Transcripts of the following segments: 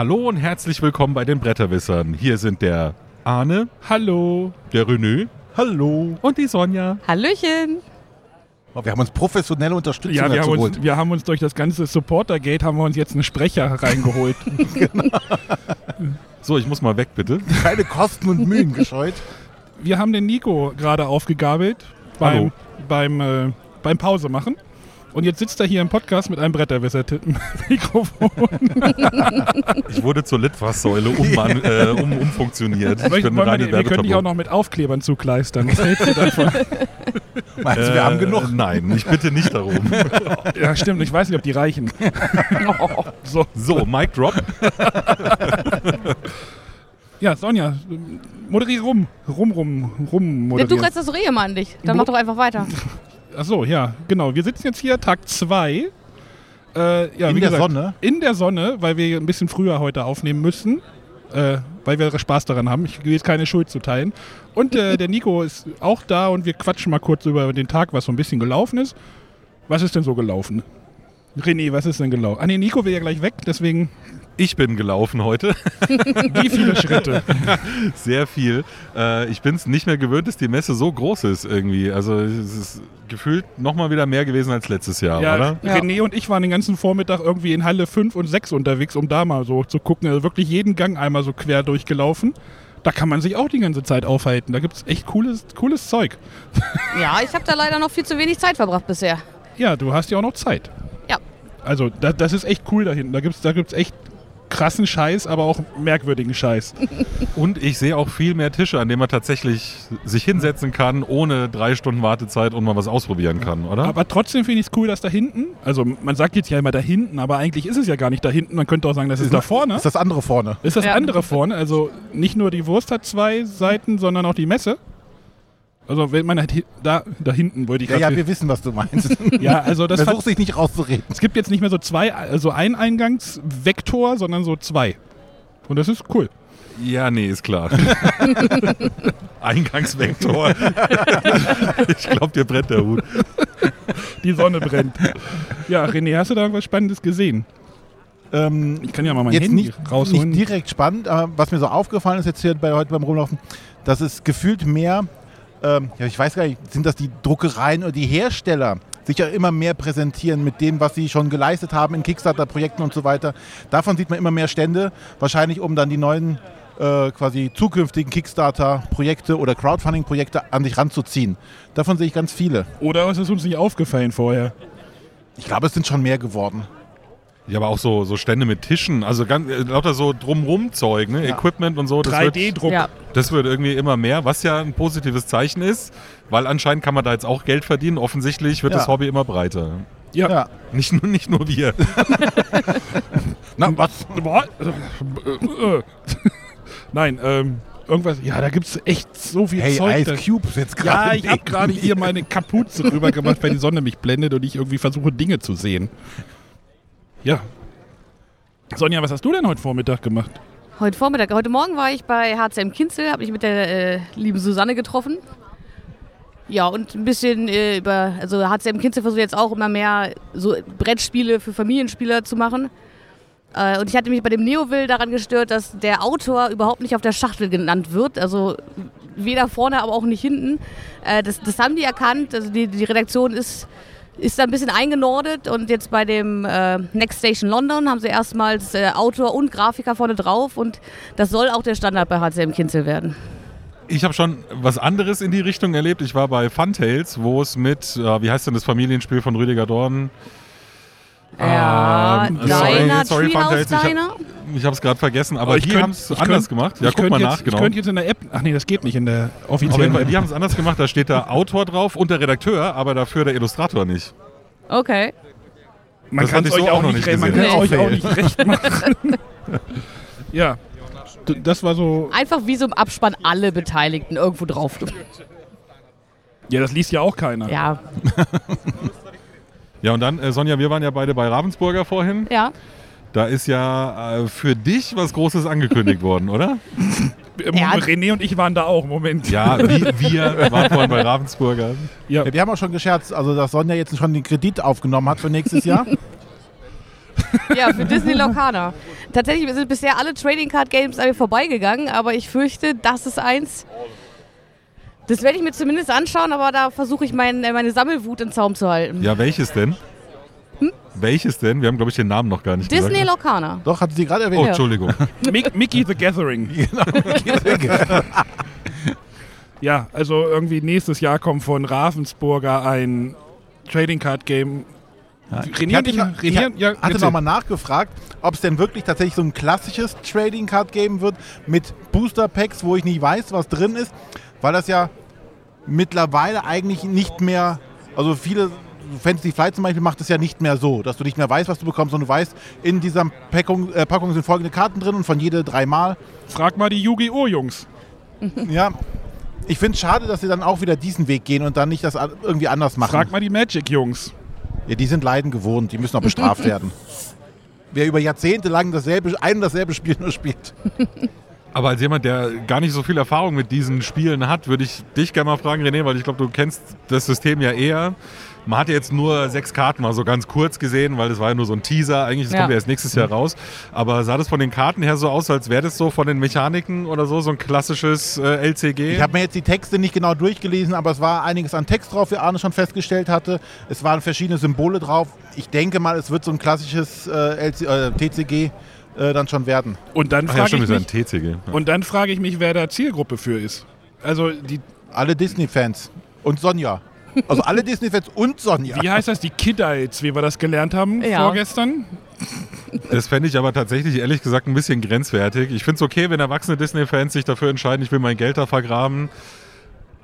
Hallo und herzlich willkommen bei den Bretterwissern. Hier sind der Arne, Hallo. der René Hallo. und die Sonja. Hallöchen. Oh, wir haben uns professionelle Unterstützung Ja, wir haben, uns, wir haben uns durch das ganze Supporter-Gate haben wir uns jetzt einen Sprecher reingeholt. So, ich muss mal weg, bitte. Keine Kosten und Mühen gescheut. wir haben den Nico gerade aufgegabelt Hallo. beim, beim, äh, beim Pause machen. Und jetzt sitzt er hier im Podcast mit einem Bretterwisser-Mikrofon. Ich wurde zur Litfaßsäule um, äh, um, umfunktioniert. Ich bin eine wir, wir können dich auch noch mit Aufklebern zukleistern. Was hältst du davon? Meinst du, wir haben genug? Äh, Nein, ich bitte nicht darum. ja, stimmt. Ich weiß nicht, ob die reichen. so. So, Mic Drop. Ja, Sonja, moderiere rum. Rum, rum, rum Ja, du moderieren. reißt das doch eh immer an dich. Dann mach doch einfach weiter. Ach so, ja, genau. Wir sitzen jetzt hier, Tag 2. Äh, ja, In der gesagt, Sonne? In der Sonne, weil wir ein bisschen früher heute aufnehmen müssen. Äh, weil wir Spaß daran haben. Ich will jetzt keine Schuld zuteilen. Und äh, der Nico ist auch da und wir quatschen mal kurz über den Tag, was so ein bisschen gelaufen ist. Was ist denn so gelaufen? René, was ist denn gelaufen? Ah, nee, Nico will ja gleich weg, deswegen Ich bin gelaufen heute. wie viele Schritte? Sehr viel. Äh, ich bin es nicht mehr gewöhnt, dass die Messe so groß ist irgendwie. Also es ist gefühlt noch mal wieder mehr gewesen als letztes Jahr, Ja, oder? Ja. René und ich waren den ganzen Vormittag irgendwie in Halle 5 und 6 unterwegs, um da mal so zu gucken. Also wirklich jeden Gang einmal so quer durchgelaufen. Da kann man sich auch die ganze Zeit aufhalten. Da gibt es echt cooles, cooles Zeug. Ja, ich habe da leider noch viel zu wenig Zeit verbracht bisher. Ja, du hast ja auch noch Zeit. Also da, das ist echt cool da hinten. Da gibt es da gibt's echt krassen Scheiß, aber auch merkwürdigen Scheiß. Und ich sehe auch viel mehr Tische, an denen man tatsächlich sich hinsetzen kann, ohne drei Stunden Wartezeit und mal was ausprobieren kann, oder? Aber trotzdem finde ich es cool, dass da hinten, also man sagt jetzt ja immer da hinten, aber eigentlich ist es ja gar nicht da hinten. Man könnte auch sagen, das ist da vorne. Ist das andere vorne? Ist das Ja. andere vorne? Also nicht nur die Wurst hat zwei Seiten, sondern auch die Messe. Also wenn man halt da, da hinten wollte ich Ja, ja, wir wissen, was du meinst. ja, also das Versuch sich nicht rauszureden. es gibt jetzt nicht mehr so zwei, also ein Eingangsvektor, sondern so zwei. Und das ist cool. Ja, nee, ist klar. Eingangsvektor. ich glaube, dir brennt der Hut. Die Sonne brennt. Ja, René, hast du da irgendwas Spannendes gesehen? Ähm, Ich kann ja mal mein jetzt Handy nicht, rausholen. nicht direkt spannend, aber was mir so aufgefallen ist jetzt hier bei, heute beim Rumlaufen, dass es gefühlt mehr, ähm, ja, ich weiß gar nicht, sind das die Druckereien oder die Hersteller, sich ja immer mehr präsentieren mit dem, was sie schon geleistet haben in Kickstarter-Projekten und so weiter. Davon sieht man immer mehr Stände, wahrscheinlich um dann die neuen äh, quasi zukünftigen Kickstarter-Projekte oder Crowdfunding-Projekte an sich ranzuziehen. Davon sehe ich ganz viele. Oder ist es uns nicht aufgefallen vorher? Ich glaube, es sind schon mehr geworden. Ja, aber auch so, so Stände mit Tischen, also ganz, äh, lauter so drumrum Zeug, ne? Equipment und so. Das wird, 3D-Druck. Ja. das wird irgendwie immer mehr, was ja ein positives Zeichen ist, weil anscheinend kann man da jetzt auch Geld verdienen. Offensichtlich wird Ja. das Hobby immer breiter. Ja. Ja. Nicht nur, nicht nur wir. Na, was? Nein, ähm, irgendwas. Ja, da gibt es echt so viel Hey, Zeug. Ice Cube ist jetzt Ja, ich habe gerade hier meine Kapuze rüber gemacht, weil die Sonne mich blendet und ich irgendwie versuche, Dinge zu sehen. Ja. Sonja, was hast du denn heute Vormittag gemacht? Heute Vormittag, heute Morgen war ich bei HCM Kinzel, habe mich mit der äh, lieben Susanne getroffen. Ja, und ein bisschen äh, über, also HCM Kinzel versucht jetzt auch immer mehr so Brettspiele für Familienspieler zu machen. Äh, und ich hatte mich bei dem Neoville daran gestört, dass der Autor überhaupt nicht auf der Schachtel genannt wird. Also weder vorne, aber auch nicht hinten. Äh, das, das haben die erkannt. Also die, die Redaktion ist, ist da ein bisschen eingenordet. Und jetzt bei dem äh, Next Station London haben sie erstmals äh, Autor und Grafiker vorne drauf. Und das soll auch der Standard bei HCM Kinzel werden. Ich habe schon was anderes in die Richtung erlebt. Ich war bei Funtails, wo es mit, äh, wie heißt denn das Familienspiel von Rüdiger Dorn? Ja, Ähm, Diner, sorry, Treehouse ich hab- Diner. Ich habe es gerade vergessen, aber Oh, ich die haben es anders könnt- gemacht. Ja, guck mal jetzt, nach, genau. Ich könnte jetzt in der App. Ach nee, das geht nicht in der offiziellen App. die haben es anders gemacht. Da steht der Autor drauf und der Redakteur, aber dafür der Illustrator nicht. Okay. Man Das kann es ich euch, so auch auch noch nicht, nicht man gesehen. kann's euch Nee. auch nicht recht machen. ja. Das war so. Einfach wie so im Abspann alle Beteiligten irgendwo drauf. Ja, das liest ja auch keiner. Ja, Ja, und dann, äh, Sonja, wir waren ja beide bei Ravensburger vorhin. ja. Da ist ja äh, für dich was Großes angekündigt worden, oder? Ja. René und ich waren da auch. Moment. Ja, wir, wir waren vorhin bei Ravensburger. Ja. Ja, wir haben auch schon gescherzt, also dass Sonja jetzt schon den Kredit aufgenommen hat für nächstes Jahr. Ja, für Disney Locana. Tatsächlich sind bisher alle Trading Card Games an mir vorbeigegangen, aber ich fürchte, das ist eins. Das werde ich mir zumindest anschauen, aber da versuche ich mein, äh, meine Sammelwut in Zaum zu halten. Ja, welches denn? Welches denn? Wir haben, glaube ich, den Namen noch gar nicht Disney gesagt. Locana. Doch, hatte sie gerade Oh, erwähnt. Entschuldigung. Mick, Mickey the Gathering. Ja, also irgendwie nächstes Jahr kommt von Ravensburger ein Trading Card Game. Ich Renier, hatte, ich ja, hatte erzähl. nochmal nachgefragt, ob es denn wirklich tatsächlich so ein klassisches Trading Card geben wird mit Booster Packs, wo ich nicht weiß, was drin ist, weil das ja mittlerweile eigentlich nicht mehr, also viele Fantasy Flight zum Beispiel macht es ja nicht mehr so, dass du nicht mehr weißt, was du bekommst, sondern du weißt, in dieser Packung, äh, Packung sind folgende Karten drin und von jede dreimal. Frag mal die Yu-Gi-Oh! Jungs. Ja, ich finde es schade, dass sie dann auch wieder diesen Weg gehen und dann nicht das irgendwie anders machen. Frag mal die Magic Jungs. Ja, die sind Leiden gewohnt, die müssen auch bestraft werden. Wer über Jahrzehnte lang dasselbe, ein und dasselbe Spiel nur spielt. Aber als jemand, der gar nicht so viel Erfahrung mit diesen Spielen hat, würde ich dich gerne mal fragen, René, weil ich glaube, du kennst das System ja eher. Man hatte jetzt nur sechs Karten mal so ganz kurz gesehen, weil das war ja nur so ein Teaser. Eigentlich das Ja. kommt ja erst nächstes Jahr raus. Aber sah das von den Karten her so aus, als wäre das so von den Mechaniken oder so, so ein klassisches äh, LCG? Ich habe mir jetzt die Texte nicht genau durchgelesen, aber es war einiges an Text drauf, wie Arne schon festgestellt hatte. Es waren verschiedene Symbole drauf. Ich denke mal, es wird so ein klassisches äh, LC, äh, TCG äh, dann schon werden. Und dann Ach ja, frage ich ja ein mich, TCG. Ja. und dann frage ich mich, wer da Zielgruppe für ist. Also die, Alle Disney-Fans und Sonja. Also alle Disney-Fans und Sonja. wie heißt das, die Kiddites, wie wir das gelernt haben Ja. vorgestern? Das fände ich aber tatsächlich ehrlich gesagt ein bisschen grenzwertig. Ich finde es okay, wenn erwachsene Disney-Fans sich dafür entscheiden, ich will mein Geld da vergraben.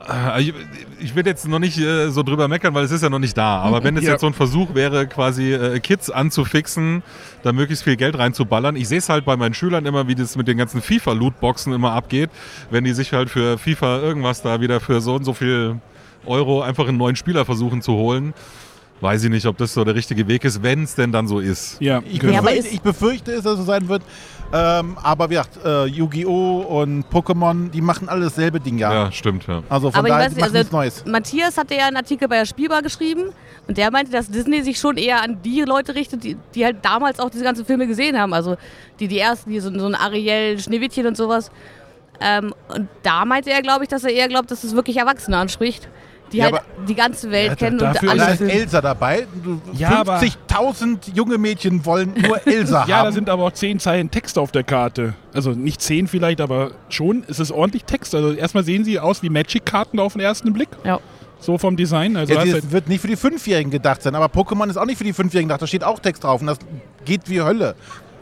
Äh, Ich, ich will jetzt noch nicht äh, so drüber meckern, weil es ist ja noch nicht da. Aber wenn es Ja. jetzt so ein Versuch wäre, quasi äh, Kids anzufixen, da möglichst viel Geld reinzuballern. Ich sehe es halt bei meinen Schülern immer, wie das mit den ganzen FIFA-Lootboxen immer abgeht, wenn die sich halt für FIFA irgendwas da wieder für so und so viel Euro einfach einen neuen Spieler versuchen zu holen. Weiß ich nicht, ob das so der richtige Weg ist, wenn es denn dann so ist. Ja, Ich, genau. Befürchte, ich befürchte es, dass es so sein wird. Ähm, aber wie gesagt, äh, Yu-Gi-Oh! und Pokémon, die machen alle dasselbe Ding ja. Ja, stimmt, ja. Also von Aber ich daher, weiß die machen nichts also Neues. Matthias hatte ja einen Artikel bei der Spielbar geschrieben und der meinte, dass Disney sich schon eher an die Leute richtet, die, die halt damals auch diese ganzen Filme gesehen haben. Also die, die ersten, die so, so ein Ariel, Schneewittchen und sowas. Ähm, und da meinte er, glaube ich, dass er eher glaubt, dass es wirklich Erwachsene anspricht, die Ja, halt die ganze Welt Ja, kennen dafür und Da ist. Elsa dabei. Ja, aber- 50.000 junge Mädchen wollen nur Elsa Ja, haben. da sind aber auch zehn Zeilen Text auf der Karte. Also nicht zehn vielleicht, aber schon. Es ist ordentlich Text. Also erstmal sehen sie aus wie Magic-Karten auf den ersten Blick. Ja. So vom Design. Also Ja, das du- wird nicht für die Fünfjährigen gedacht sein, aber Pokémon ist auch nicht für die Fünfjährigen gedacht. Da steht auch Text drauf und das geht wie Hölle.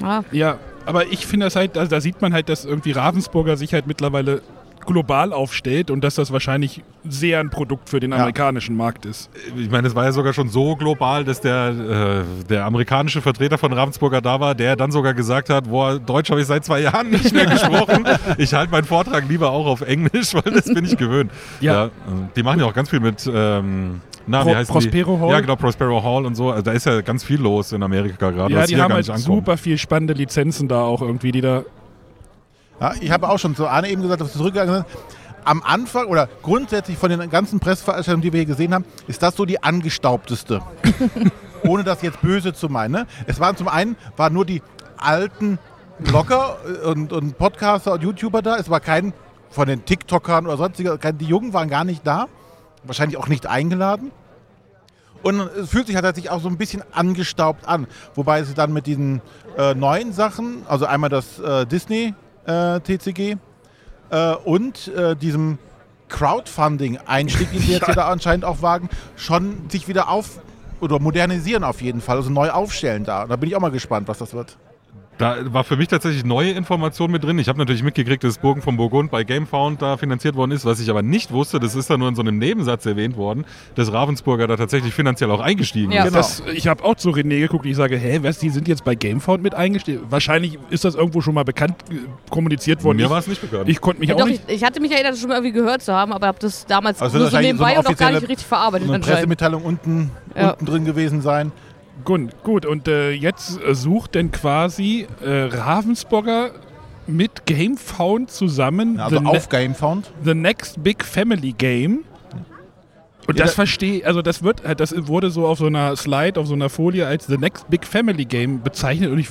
Ja. ja, aber ich finde das halt, also da sieht man halt, dass irgendwie Ravensburger sich halt mittlerweile global aufstellt und dass das wahrscheinlich sehr ein Produkt für den Ja. amerikanischen Markt ist. Ich meine, es war ja sogar schon so global, dass der, äh, der amerikanische Vertreter von Ravensburger da war, der dann sogar gesagt hat, boah, Deutsch habe ich seit zwei Jahren nicht mehr gesprochen. Ich halte meinen Vortrag lieber auch auf Englisch, weil das bin ich gewöhnt. Ja. äh, die machen ja auch ganz viel mit, ähm, na, Pro- wie heißt Prospero die? Hall? Ja, genau, Prospero Hall und so. Also da ist ja ganz viel los in Amerika gerade. ja, die hier haben gar halt super viel spannende Lizenzen da auch irgendwie, die da. Ja, ich habe auch schon zu Arne eben gesagt, dass wir zurückgegangen sind. Am Anfang oder grundsätzlich von den ganzen Pressveranstaltungen, die wir hier gesehen haben, ist das so die angestaubteste. Ohne das jetzt böse zu meinen. Ne? Es waren zum einen waren nur die alten Blogger und, und Podcaster und YouTuber da. Es war kein von den TikTokern oder sonstiger, die Jungen waren gar nicht da. Wahrscheinlich auch nicht eingeladen. Und es fühlt sich halt tatsächlich auch so ein bisschen angestaubt an. Wobei sie dann mit diesen äh, neuen Sachen, also einmal das äh, Disney äh, TCG äh, und äh, diesem Crowdfunding-Einstieg, den sie jetzt hier da anscheinend auch wagen, schon sich wieder auf oder modernisieren auf jeden Fall, also neu aufstellen da. Da bin ich auch mal gespannt, was das wird. Da war für mich tatsächlich neue Information mit drin. Ich habe natürlich mitgekriegt, dass Burgen von Burgund bei Gamefound da finanziert worden ist. Was ich aber nicht wusste, das ist da nur in so einem Nebensatz erwähnt worden, dass Ravensburger da tatsächlich finanziell auch eingestiegen Ja. ist. Genau. Das, ich habe auch zu René geguckt und ich sage, hä, was, die sind jetzt bei Gamefound mit eingestellt? Wahrscheinlich ist das irgendwo schon mal bekannt äh, kommuniziert worden. Mir Ich- war es nicht bekannt. Ich konnte mich Ja, auch doch, nicht. ich, ich hatte mich erinnert, das schon mal irgendwie gehört zu haben, aber habe das damals Also nur so wahrscheinlich so nebenbei eine und auch gar nicht richtig verarbeitet Eine anscheinend. Pressemitteilung unten, Ja. unten drin gewesen sein. Gut, gut. und äh, jetzt äh, sucht denn quasi äh, Ravensburger mit Gamefound zusammen Also the, auf Gamefound. ne the Next Big Family Game. Und Ja, das da- verstehe, also das wird, das wurde so auf so einer Slide, auf so einer Folie als The Next Big Family Game bezeichnet und ich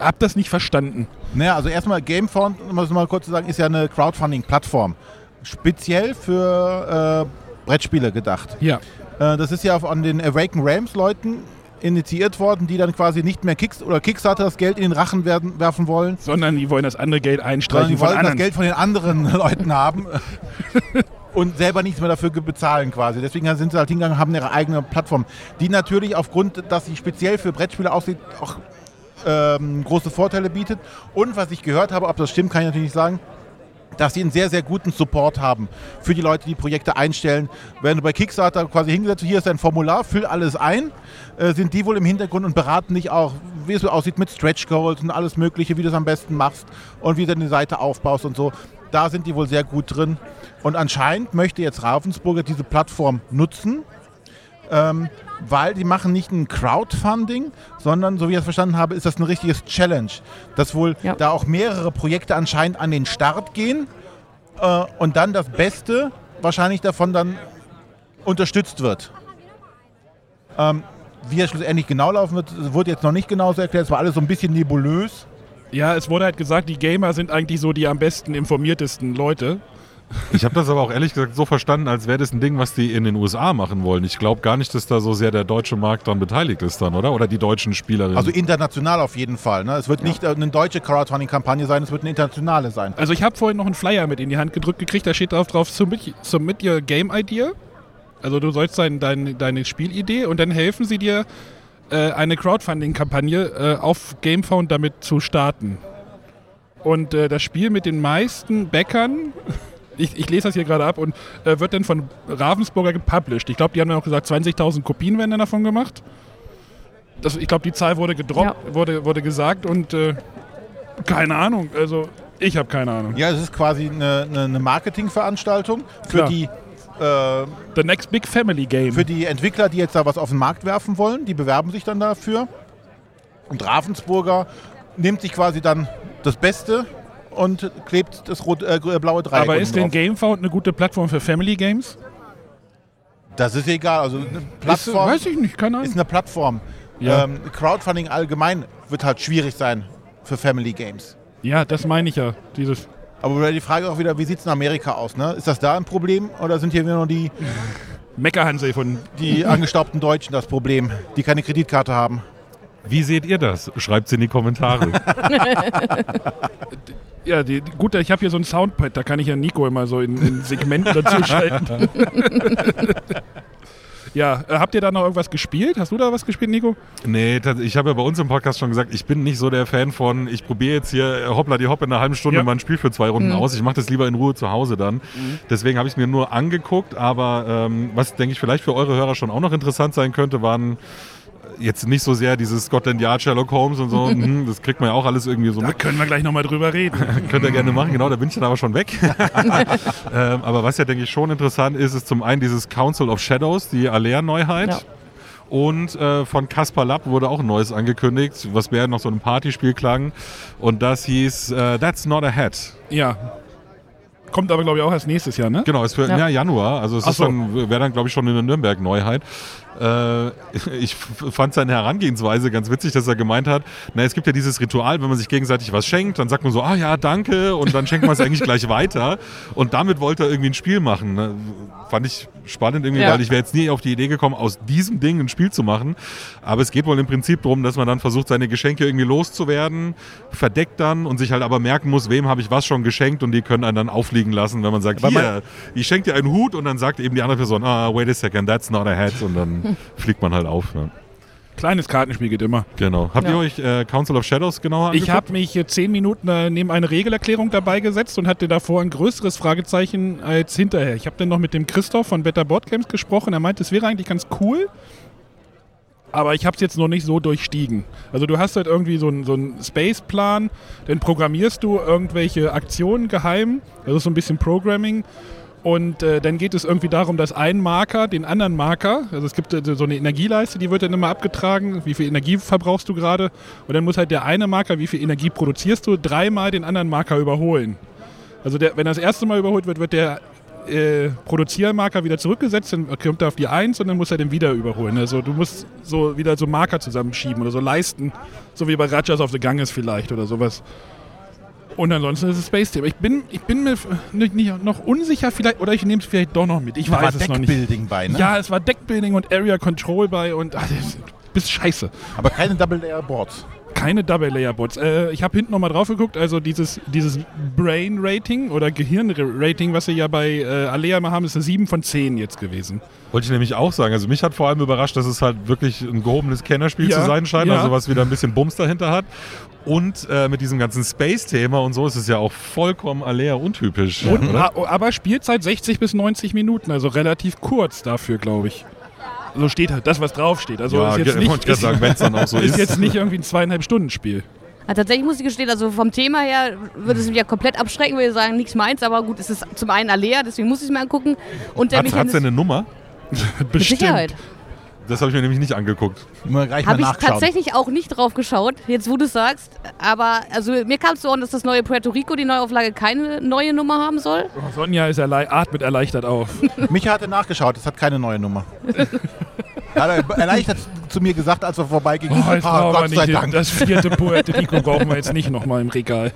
habe das nicht verstanden. Naja, also erstmal Gamefound, um das mal kurz zu sagen, ist ja eine Crowdfunding-Plattform. Speziell für äh, Brettspiele gedacht. Ja. Äh, das ist ja von den Awaken Realms Leuten initiiert worden, die dann quasi nicht mehr Kicks oder Kickstarter das Geld in den Rachen werden, werfen wollen, Sondern die wollen das andere Geld sondern einstreichen die von wollen das. Geld von den anderen Leuten haben und selber nichts mehr dafür bezahlen quasi. Deswegen sind sie halt hingegangen und haben ihre eigene Plattform, die natürlich aufgrund, dass sie speziell für Brettspiele aussieht, auch ähm, große Vorteile bietet. Und was ich gehört habe, ob das stimmt, kann ich natürlich nicht sagen, dass sie einen sehr, sehr guten Support haben für die Leute, die Projekte einstellen. Wenn du bei Kickstarter quasi hingesetzt, hier ist ein Formular, füll alles ein, äh, sind die wohl im Hintergrund und beraten dich auch, wie es so aussieht mit Stretch Goals und alles Mögliche, wie du es am besten machst und wie du eine Seite aufbaust und so. Da sind die wohl sehr gut drin. Und anscheinend möchte jetzt Ravensburger diese Plattform nutzen, ähm, weil die machen nicht ein Crowdfunding, sondern, so wie ich es verstanden habe, ist das ein richtiges Challenge. Dass wohl Ja. da auch mehrere Projekte anscheinend an den Start gehen äh, und dann das Beste wahrscheinlich davon dann unterstützt wird. Ähm, wie es schlussendlich genau laufen wird, wurde jetzt noch nicht genau so erklärt. Es war alles so ein bisschen nebulös. Ja, es wurde halt gesagt, die Gamer sind eigentlich so die am besten informiertesten Leute. Ich habe das aber auch ehrlich gesagt so verstanden, als wäre das ein Ding, was die in den USA machen wollen. Ich glaube gar nicht, dass da so sehr der deutsche Markt dran beteiligt ist dann, oder? Oder die deutschen Spielerinnen. Also international auf jeden Fall. Ne? Es wird nicht äh, eine deutsche Crowdfunding-Kampagne sein, es wird eine internationale sein. Also ich habe vorhin noch einen Flyer mit in die Hand gedrückt gekriegt, da steht drauf, drauf submit, submit your game idea. Also du sollst dein, dein, deine Spielidee und dann helfen sie dir, äh, eine Crowdfunding-Kampagne äh, auf Gamefound damit zu starten. Und äh, das Spiel mit den meisten Backern, ich, ich lese das hier gerade ab, und äh, wird dann von Ravensburger gepublished. Ich glaube, die haben dann auch gesagt, 20.000 Kopien werden dann davon gemacht. Das, ich glaube, die Zahl wurde gedroppt, wurde, wurde gesagt und äh, keine Ahnung, also ich habe keine Ahnung. Ja, es ist quasi eine, eine, eine Marketingveranstaltung für Klar. die, äh, The Next Big Family Game. für die Entwickler, die jetzt da was auf den Markt werfen wollen. Die bewerben sich dann dafür. Und Ravensburger nimmt sich quasi dann das Beste und klebt das rot, äh, grü- blaue Dreieck Aber ist denn. GameFound eine gute Plattform für Family Games? Das ist egal. Also eine Ist, Plattform weiß ich nicht, keine ist Ahnung. eine Plattform. Ja. Ähm, Crowdfunding allgemein wird halt schwierig sein für Family Games. Ja, das meine ich ja. Dieses Aber die Frage auch wieder, wie sieht es in Amerika aus? Ne? Ist das da ein Problem oder sind hier nur die, Meckerhansel von. die angestaubten Deutschen das Problem, die keine Kreditkarte haben? Wie seht ihr das? Schreibt es in die Kommentare. Ja, die, die, gut, ich habe hier so ein Soundpad, da kann ich ja Nico immer so in, in Segmenten dazu schalten. ja, äh, habt ihr da noch irgendwas gespielt? Hast du da was gespielt, Nico? nee, ich habe ja bei uns im Podcast schon gesagt, ich bin nicht so der Fan von, ich probiere jetzt hier äh, hoppla die hopp in einer halben Stunde Ja. mal ein Spiel für zwei Runden aus. Ich mache das lieber in Ruhe zu Hause dann. Deswegen habe ich es mir nur angeguckt, aber ähm, was, denke ich, vielleicht für eure Hörer schon auch noch interessant sein könnte, waren jetzt nicht so sehr dieses Scotland Yard, Sherlock Holmes und so. Mhm, das kriegt man ja auch alles irgendwie so Da mit. können wir gleich nochmal drüber reden. Könnt ihr gerne machen, genau, da bin ich dann aber schon weg. ähm, aber was ja, denke ich, schon interessant ist, ist zum einen dieses Council of Shadows, die Alea-Neuheit. Ja. Und äh, von Caspar Lapp wurde auch ein neues angekündigt, was mehr noch so ein Partyspiel klang. Und das hieß äh, That's Not a Hat. ja. Kommt aber, glaube ich, auch erst nächstes Jahr, ne? Genau, ist für Ja. ja. Januar. Also es so. dann, wäre dann, glaube ich, schon eine Nürnberg-Neuheit. Äh, ich fand seine Herangehensweise ganz witzig, dass er gemeint hat, na, es gibt ja dieses Ritual, wenn man sich gegenseitig was schenkt, dann sagt man so, ah ja, danke, und dann schenkt man es eigentlich gleich weiter. Und damit wollte er irgendwie ein Spiel machen. Ne? Fand ich spannend irgendwie, Ja. weil ich wäre jetzt nie auf die Idee gekommen, aus diesem Ding ein Spiel zu machen. Aber es geht wohl im Prinzip darum, dass man dann versucht, seine Geschenke irgendwie loszuwerden, verdeckt dann und sich halt aber merken muss, wem habe ich was schon geschenkt und die können einen dann aufliegen lassen, wenn man sagt, Aber hier, ich schenke dir einen Hut und dann sagt eben die andere Person, ah, wait a second, that's not a hat und dann fliegt man halt auf. Ne? Kleines Kartenspiel geht immer. Genau. Habt ihr Ja. euch äh, Council of Shadows genauer angeguckt? Ich habe mich äh, zehn Minuten äh, neben eine Regelerklärung dabei gesetzt und hatte davor ein größeres Fragezeichen als hinterher. Ich habe dann noch mit dem Christoph von Better Board Games gesprochen. Er meinte, es wäre eigentlich ganz cool, aber ich habe es jetzt noch nicht so durchstiegen. Also du hast halt irgendwie so einen so einen Space-Plan, dann programmierst du irgendwelche Aktionen geheim. Das ist so ein bisschen Programming. Und äh, dann geht es irgendwie darum, dass ein Marker den anderen Marker, also es gibt äh, so eine Energieleiste, die wird dann immer abgetragen, wie viel Energie verbrauchst du gerade. Und dann muss halt der eine Marker, wie viel Energie produzierst du, dreimal den anderen Marker überholen. Also der, wenn das erste Mal überholt wird, wird der äh, Produziermarker wieder zurückgesetzt, dann kommt er auf die 1 und dann muss er den wieder überholen. Also du musst so wieder so Marker zusammenschieben oder so Leisten, so wie bei Rajas of the Ganges vielleicht oder sowas. Und ansonsten ist es Space Thema. Ich bin, ich bin mir nicht, nicht, noch unsicher vielleicht, oder ich nehme es vielleicht doch noch mit. Ich Da war weiß es noch nicht. Deckbuilding bei, ne? Ja, es war Deckbuilding und Area Control bei und ach, bist scheiße. Aber keine Double-Layer-Boards. Keine Double-Layer-Bots. Äh, ich habe hinten nochmal drauf geguckt, also dieses, dieses Brain-Rating oder Gehirn-Rating, was sie ja bei äh, Alea mal haben, ist eine 7 von 10 jetzt gewesen. Wollte ich nämlich auch sagen. Also mich hat vor allem überrascht, dass es halt wirklich ein gehobenes Kennerspiel Ja, zu sein scheint, ja. also was wieder ein bisschen Bums dahinter hat. Und äh, mit diesem ganzen Space-Thema und so ist es ja auch vollkommen Alea untypisch. Und, aber Spielzeit 60 bis 90 Minuten, also relativ kurz dafür, glaube ich. So steht halt das, was draufsteht. Also ja, ist jetzt nicht, ist, sagen, wenn es dann auch so ist ist. jetzt nicht irgendwie ein zweieinhalb Stunden Spiel. Ja, tatsächlich muss ich gestehen, also vom Thema her würde es mich ja komplett abschrecken, würde ich sagen, nichts meins, aber gut, es ist zum einen Alea, deswegen muss ich es mir angucken. Und der Hat es denn eine Nummer? Mit Sicherheit. Das habe ich mir nämlich nicht angeguckt. Habe ich nachschauen. tatsächlich auch nicht drauf geschaut, jetzt wo du es sagst. Aber also mir kam es so an, dass das neue Puerto Rico, die Neuauflage, keine neue Nummer haben soll. Sonja ist erlei atmet erleichtert auf. Micha hatte nachgeschaut, es hat keine neue Nummer. Hat er erleichtert zu mir gesagt, als er vorbeiging. Oh, ah, wir Gott sei nicht, Dank. das vierte Puerto Rico brauchen wir jetzt nicht nochmal im Regal.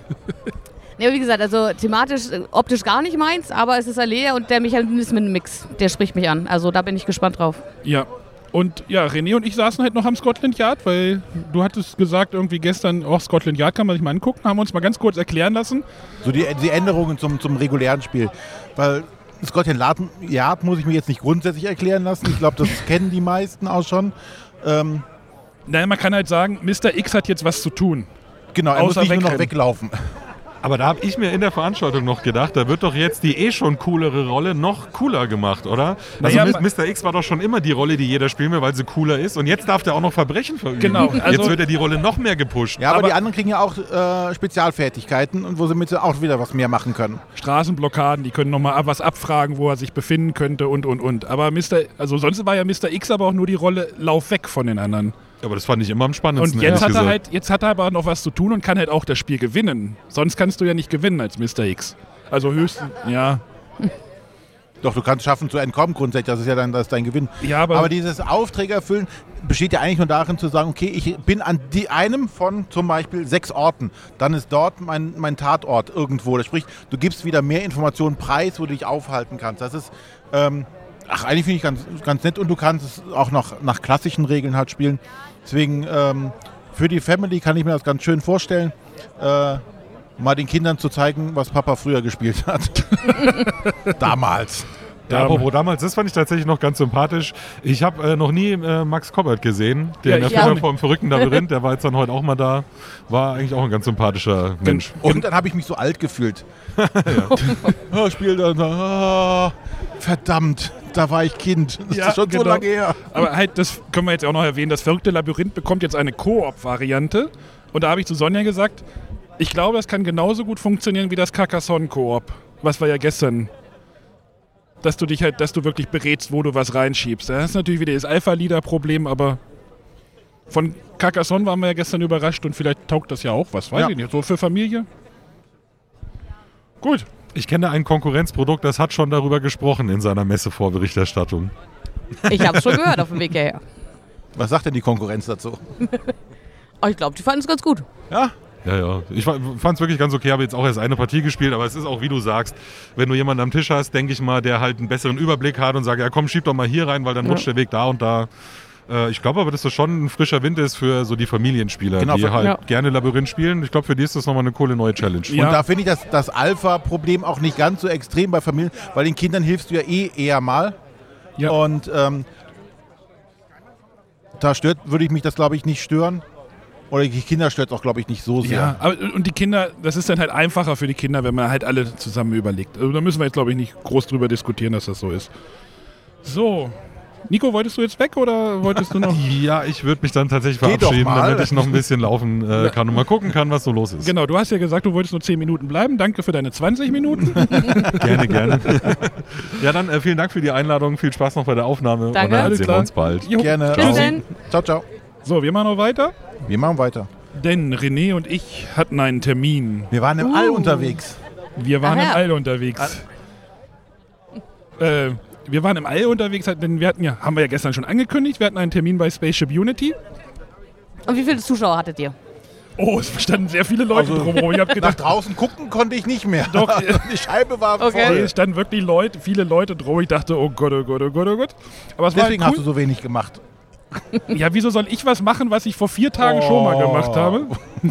Ja, wie gesagt, also thematisch, äh, optisch gar nicht meins, aber es ist Alea und der Mechanismen-Mix, der spricht mich an. Also da bin ich gespannt drauf. Ja. Und ja, René und ich saßen halt noch am Scotland Yard, weil du hattest gesagt, irgendwie gestern, auch Scotland Yard kann man sich mal angucken, haben uns mal ganz kurz erklären lassen. So die, die Änderungen zum, zum regulären Spiel. Weil Scotland Yard, muss ich mir jetzt nicht grundsätzlich erklären lassen. Ich glaube, das kennen die meisten auch schon. Ähm, Naja, man kann halt sagen, Mr. X hat jetzt was zu tun. genau, er Außer muss nicht nur noch wegrennen. weglaufen. Aber da habe ich mir in der Veranstaltung noch gedacht, da wird doch jetzt die eh schon coolere Rolle noch cooler gemacht, oder? Also Naja, Mr. X war doch schon immer die Rolle, die jeder spielen will, weil sie cooler ist. Und jetzt darf der auch noch Verbrechen verüben. Genau, also- jetzt wird er die Rolle noch mehr gepusht. Ja, aber, Aber- die anderen kriegen ja auch äh, Spezialfertigkeiten und wo sie mit auch wieder was mehr machen können. Straßenblockaden, die können nochmal was abfragen, wo er sich befinden könnte und und und. Aber Mr. Also sonst war ja Mr. X aber auch nur die Rolle Lauf weg von den anderen. Aber das fand ich immer am spannendsten. Und jetzt hat er gesagt. halt, jetzt hat er aber noch was zu tun und kann halt auch das Spiel gewinnen. Sonst kannst du ja nicht gewinnen als Mr. X. Also höchstens, ja. Doch, du kannst schaffen zu entkommen grundsätzlich, das ist ja dann das ist dein Gewinn. Ja, aber, Aber dieses Aufträge erfüllen besteht ja eigentlich nur darin zu sagen, okay, ich bin an die, einem von zum Beispiel sechs Orten. Dann ist dort mein, mein Tatort irgendwo. Das spricht, du gibst wieder mehr Informationen preis, wo du dich aufhalten kannst. Das ist, ähm, ach, eigentlich finde ich ganz, ganz nett und du kannst es auch noch nach klassischen Regeln halt spielen. Deswegen, ähm, für die Family kann ich mir das ganz schön vorstellen. Äh, mal den Kindern zu zeigen, was Papa früher gespielt hat. Damals. Ja, apropos damals, das fand ich tatsächlich noch ganz sympathisch. Ich habe äh, noch nie äh, Max Koppert gesehen, den Ja, Erfinder vom verrückten Labyrinth. Der war jetzt dann heute auch mal da. War eigentlich auch ein ganz sympathischer Mensch. Und dann habe ich mich so alt gefühlt. ja. Spiel dann. ah, verdammt, da war ich Kind. Das Ja, ist schon so genau. lange her. aber halt, das können wir jetzt auch noch erwähnen, das verrückte Labyrinth bekommt jetzt eine Koop-Variante. Und da habe ich zu Sonja gesagt, ich glaube, das kann genauso gut funktionieren wie das Carcassonne-Koop, was wir ja gestern dass du dich halt, dass du wirklich berätst, wo du was reinschiebst. Das ist natürlich wieder das Alpha-Leader-Problem, aber von Carcassonne waren wir ja gestern überrascht und vielleicht taugt das ja auch was, weiß Ja. ich nicht. So für Familie. Gut. Ich kenne ein Konkurrenzprodukt, das hat schon darüber gesprochen in seiner Messevorberichterstattung. Ich habe es schon gehört auf dem Weg hierher. Was sagt denn die Konkurrenz dazu? Ich glaube, die fanden es ganz gut. Ja, Ja, ja. Ich fand es wirklich ganz okay. Habe jetzt auch erst eine Partie gespielt, aber es ist auch, wie du sagst, wenn du jemanden am Tisch hast, denke ich mal, der halt einen besseren Überblick hat und sagt, ja komm, schieb doch mal hier rein, weil dann rutscht der Weg da und da. Äh, ich glaube aber, dass das schon ein frischer Wind ist für so die Familienspieler, Genau, die für- halt Ja. gerne Labyrinth spielen. Ich glaube, für die ist das nochmal eine coole neue Challenge. Ja. und da finde ich das, das Alpha-Problem auch nicht ganz so extrem bei Familien, weil den Kindern hilfst du ja eh eher mal. Ja. Und ähm, da stört, würde ich mich das, glaube ich, nicht stören. Oder die Kinder stört es auch, glaube ich, nicht so sehr. Ja, aber, und die Kinder, das ist dann halt einfacher für die Kinder, wenn man halt alle zusammen überlegt. Also da müssen wir jetzt, glaube ich, nicht groß drüber diskutieren, dass das so ist. So. Nico, wolltest du jetzt weg oder wolltest du noch? Ja, ich würde mich dann tatsächlich verabschieden, damit ich noch ein bisschen laufen äh, kann und mal gucken kann, was so los ist. genau, du hast ja gesagt, du wolltest nur 10 Minuten bleiben. Danke für deine 20 Minuten. Gerne, gerne. ja, dann äh, vielen Dank für die Einladung. Viel Spaß noch bei der Aufnahme. Danke. Und dann Alles sehen klar. wir uns bald. Jo. Gerne. Bis Ciao. dann. Ciao, ciao. So, wir machen noch weiter. Wir machen weiter. Denn René und ich hatten einen Termin. Wir waren im Uh. All unterwegs. Wir waren Ach im. All unterwegs. Äh, wir waren im All unterwegs, denn wir hatten ja, haben wir ja gestern schon angekündigt, wir hatten einen Termin bei Spaceship Unity. Und wie viele Zuschauer hattet ihr? Oh, es standen sehr viele Leute Also, drumherum. Ich habe Nach gedacht, draußen gucken konnte ich nicht mehr. Doch. Die Scheibe war Okay. nee, voll. es standen wirklich Leute, viele Leute drum. Ich dachte, oh Gott, oh Gott, oh Gott, oh Gott. Aber es Deswegen war hast du cool. so wenig gemacht. Ja, wieso soll ich was machen, was ich vor vier Tagen schon mal Oh. gemacht habe?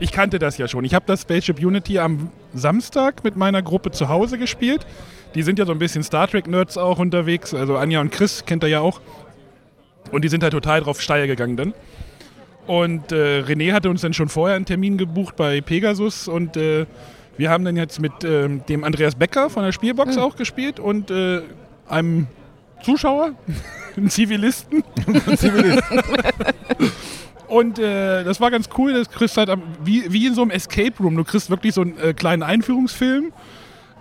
ich kannte das ja schon. Ich habe das Spaceship Unity am Samstag mit meiner Gruppe zu Hause gespielt. Die sind ja so ein bisschen Star Trek-Nerds auch unterwegs. Also Anja und Chris kennt ihr ja auch. Und die sind halt total drauf steil gegangen dann. Und äh, René hatte uns dann schon vorher einen Termin gebucht bei Pegasus und äh, wir haben dann jetzt mit ähm, dem Andreas Becker von der Spielbox auch gespielt und äh, einem Zuschauer, einem Zivilisten. Und äh, das war ganz cool. Das kriegst halt wie, wie in so einem Escape Room. Du kriegst wirklich so einen äh, kleinen Einführungsfilm.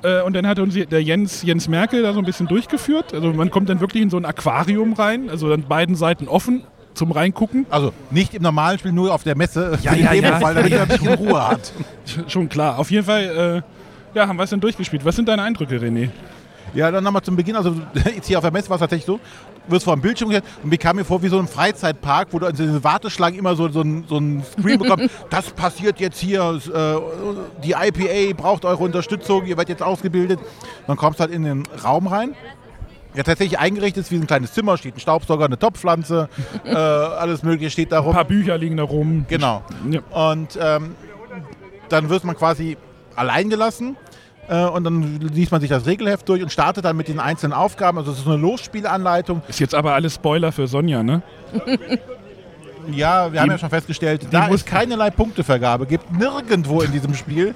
Äh, und dann hat uns der Jens, Jens Merkel da so ein bisschen durchgeführt. Also man kommt dann wirklich in so ein Aquarium rein, also dann beiden Seiten offen zum Reingucken. Also nicht im normalen Spiel, nur auf der Messe. Ja, ja, ja. Demo-Fall, damit er ein bisschen Ruhe hat. Schon klar. Auf jeden Fall, äh, ja, haben wir es dann durchgespielt. Was sind deine Eindrücke, René? Ja, dann nochmal zum Beginn. Also jetzt hier auf der Messe war es tatsächlich so, wirst vor dem Bildschirm gestellt und mir kam mir vor wie so ein Freizeitpark, wo du in diese Warteschlangen immer so, so, ein, so ein Screen bekommst. Das passiert jetzt hier, äh, die IPA braucht eure Unterstützung, ihr werdet jetzt ausgebildet. Dann kommst du halt in den Raum rein. Ja, tatsächlich eingerichtet ist wie ein kleines Zimmer, steht ein Staubsauger, eine Topfpflanze, äh, alles mögliche steht da Ein rum. paar Bücher liegen da rum. Genau. Ja. Und ähm, dann wird man quasi allein gelassen. Äh, und dann liest man sich das Regelheft durch und startet dann mit den einzelnen Aufgaben. Also es ist so eine Losspielanleitung. Ist jetzt aber alles Spoiler für Sonja, ne? Ja, wir haben ja schon festgestellt, da es keinerlei Punktevergabe gibt, nirgendwo in diesem Spiel,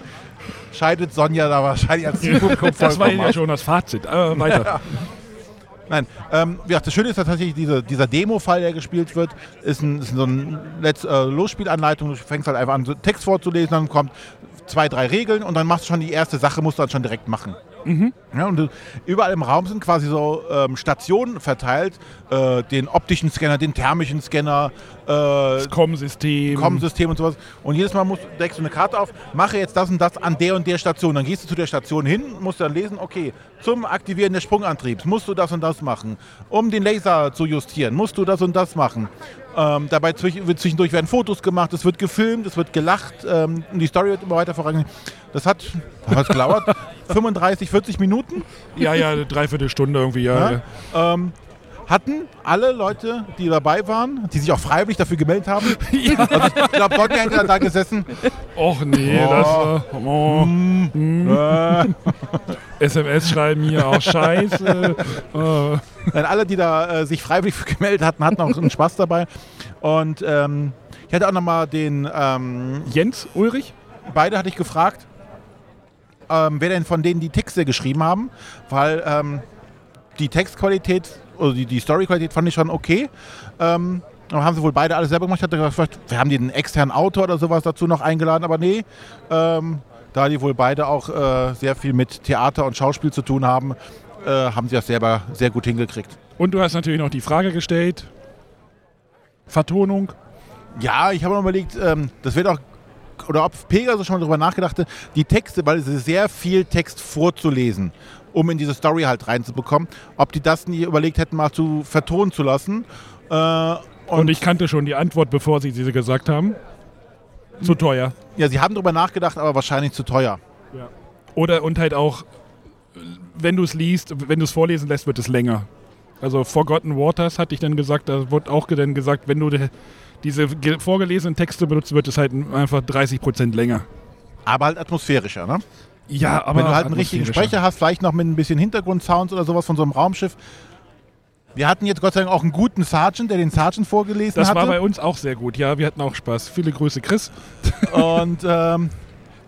scheidet Sonja da wahrscheinlich als Publikum Das war ja schon das Fazit. Äh, weiter. Nein, ähm, ja, das Schöne ist dass tatsächlich, diese, dieser Demo-Fall, der gespielt wird, ist, ein, ist so eine äh, Losspielanleitung. Du fängst halt einfach an, so Text vorzulesen, dann kommt zwei, drei Regeln und dann machst du schon die erste Sache, musst du dann schon direkt machen. Ja, und überall im Raum sind quasi so ähm, Stationen verteilt, äh, den optischen Scanner, den thermischen Scanner, äh, Das Com-System. Com-System und sowas. Und jedes Mal musst, deckst du eine Karte auf, mache jetzt das und das an der und der Station. Dann gehst du zu der Station hin, musst dann lesen, okay, zum Aktivieren des Sprungantriebs musst du das und das machen. Um den Laser zu justieren, musst du das und das machen. Ähm, dabei wird zwischendurch werden Fotos gemacht, es wird gefilmt, es wird gelacht ähm, und die Story wird immer weiter vorangegangen. Das hat, was hat gedauert? 35, 40 Minuten. Ja, ja, eine Dreiviertelstunde irgendwie, ja. Ja. ja. Ähm, hatten alle Leute, die dabei waren, die sich auch freiwillig dafür gemeldet haben. Also ich glaube, Sonja hätte da gesessen. Och nee, Oh. das war. Oh, Äh, SMS schreiben hier auch scheiße. äh, Nein, alle, die da äh, sich freiwillig gemeldet hatten, hatten auch einen Spaß dabei. Und ähm, ich hatte auch nochmal den, ähm, Jens Ulrich? beide hatte ich gefragt, ähm, wer denn von denen die Texte geschrieben haben, weil ähm, die Textqualität oder die, die Storyqualität fand ich schon okay. Ähm, aber haben sie wohl beide alles selber gemacht. Ich hatte gefragt, wir haben den externen Autor oder sowas dazu noch eingeladen, aber nee. Ähm, da die wohl beide auch äh, sehr viel mit Theater und Schauspiel zu tun haben, äh, haben sie das selber sehr gut hingekriegt. Und du hast natürlich noch die Frage gestellt. Vertonung. Ja, ich habe mir überlegt, ähm, das wird auch, oder ob Pegasus schon mal darüber nachgedacht hat, die Texte, weil es ist sehr viel Text vorzulesen, um in diese Story halt reinzubekommen, ob die das nie überlegt hätten, mal zu vertonen zu lassen. Äh, und, Und, ich kannte schon die Antwort, bevor sie sie gesagt haben. Zu teuer. ja, sie haben darüber nachgedacht, aber wahrscheinlich zu teuer. Oder und halt auch, wenn du es liest, wenn du es vorlesen lässt, wird es länger. Also Forgotten Waters hatte ich dann gesagt, da wurde auch dann gesagt, wenn du diese ge- vorgelesenen Texte benutzt, wird es halt einfach 30% länger. Aber halt atmosphärischer, ne? Ja, aber Wenn du halt einen richtigen. Sprecher hast, vielleicht noch mit ein bisschen Hintergrundsounds oder sowas von so einem Raumschiff. Wir hatten jetzt Gott sei Dank auch einen guten Sergeant, der den Sergeant vorgelesen Das hatte. war bei uns auch sehr gut. Ja, wir hatten auch Spaß. Viele Grüße, Chris. und ähm,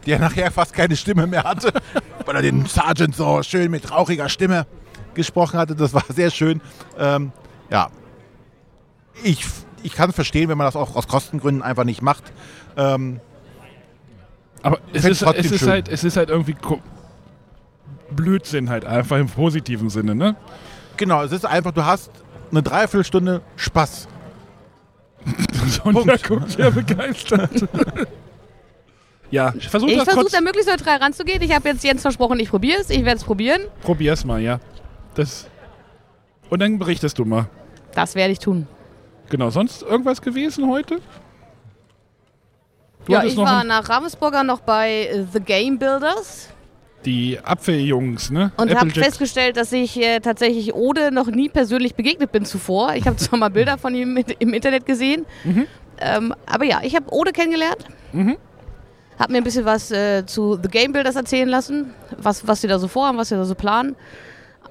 der nachher fast keine Stimme mehr hatte, weil er den Sergeant so schön mit rauchiger Stimme gesprochen hatte. Das war sehr schön. Ähm, ja, ich, ich kann es verstehen, wenn man das auch aus Kostengründen einfach nicht macht. Ähm, Aber es ist, es, ist halt, es ist halt irgendwie Blödsinn halt, einfach im positiven Sinne, ne? genau, es ist einfach, du hast eine Dreiviertelstunde Spaß. Sonja guckt sehr begeistert. Ja, versuch Ich das versuche kurz. da möglichst neutral ranzugehen. Ich habe jetzt Jens versprochen, ich probiere es. Ich werde es probieren. Probier's mal, ja. Das. Und dann berichtest du mal. Das werde ich tun. Genau, sonst irgendwas gewesen heute? Du ja, ich war nach Ravensburger noch bei äh, The Game Builders die Apfeljungs, ne? und habe festgestellt, dass ich äh, tatsächlich Ode noch nie persönlich begegnet bin zuvor. Ich habe zwar mal Bilder von ihm mit, im Internet gesehen, ähm, aber ja, ich habe Ode kennengelernt. Mhm. Habe mir ein bisschen was äh, zu The Game Builders erzählen lassen, was, was sie da so vorhaben, was sie da so planen.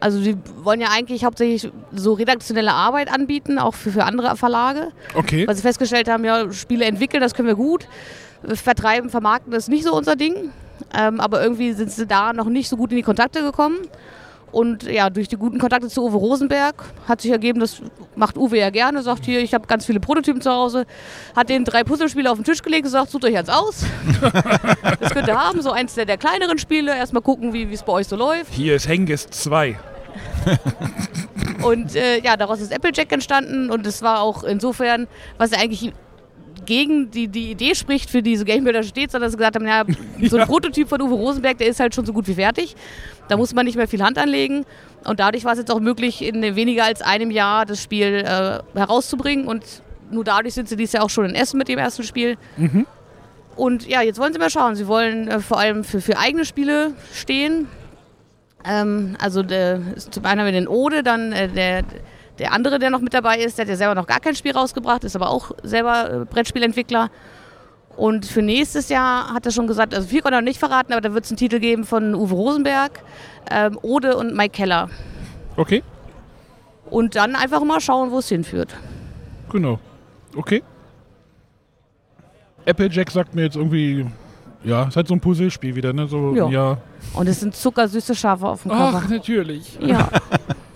Also die wollen ja eigentlich hauptsächlich so redaktionelle Arbeit anbieten, auch für, für andere Verlage. Okay. Weil sie festgestellt haben, ja, Spiele entwickeln, das können wir gut. Vertreiben, vermarkten ist nicht so unser Ding. Ähm, aber irgendwie sind sie da noch nicht so gut in die Kontakte gekommen. Und ja, durch die guten Kontakte zu Uwe Rosenberg hat sich ergeben, das macht Uwe ja gerne, sagt hier, ich habe ganz viele Prototypen zu Hause, hat den drei Puzzlespiele auf den Tisch gelegt und sagt, sucht euch eins aus. das könnt ihr haben, so eins der, der kleineren Spiele, erstmal gucken, wie es bei euch so läuft. Hier ist Hengist 2. Und äh, ja, daraus ist Applejack entstanden und es war auch insofern, was ja eigentlich gegen die, die Idee spricht, für diese Gamebuilder steht, sondern dass sie gesagt haben, ja, so ein Prototyp von Uwe Rosenberg, der ist halt schon so gut wie fertig. Da muss man nicht mehr viel Hand anlegen. Und dadurch war es jetzt auch möglich, in weniger als einem Jahr das Spiel äh, herauszubringen. Und nur dadurch sind sie dieses Jahr auch schon in Essen mit dem ersten Spiel. Und ja, jetzt wollen sie mal schauen. Sie wollen äh, vor allem für, für eigene Spiele stehen. Ähm, also der, zum einen haben wir den Ode, dann äh, der, der andere, der noch mit dabei ist, der hat ja selber noch gar kein Spiel rausgebracht, ist aber auch selber äh, Brettspielentwickler. Und für nächstes Jahr hat er schon gesagt, also viel konnte er noch nicht verraten, aber da wird es einen Titel geben von Uwe Rosenberg, ähm, Ode und Mike Keller. Okay, Und dann einfach mal schauen, wo es hinführt. genau. Okay. Applejack sagt mir jetzt irgendwie, ja, ist halt so ein Puzzlespiel wieder, ne? So, Ja. ja. Und es sind zuckersüße Schafe auf dem Cover. Ach, natürlich. Ja.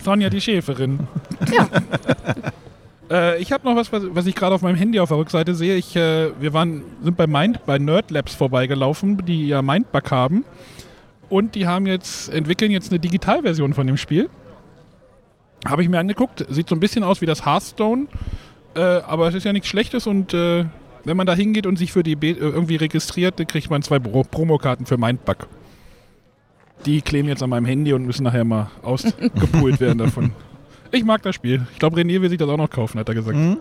Sonja die Schäferin. Ja. äh, ich habe noch was, was, ich gerade auf meinem Handy auf der Rückseite sehe. Ich, äh, wir waren, sind bei, Mind, bei Nerd Labs vorbeigelaufen, die ja Mindbug haben. Und die haben jetzt, entwickeln jetzt eine Digitalversion von dem Spiel. Habe ich mir angeguckt. Sieht so ein bisschen aus wie das Hearthstone. Äh, aber es ist ja nichts Schlechtes und äh, wenn man da hingeht und sich für die Be äh, irgendwie registriert, dann kriegt man zwei Pro Promokarten für Mindbug. Die kleben jetzt an meinem Handy und müssen nachher mal ausgepult werden davon. Ich mag das Spiel. Ich glaube, René will sich das auch noch kaufen, hat er gesagt. Mhm.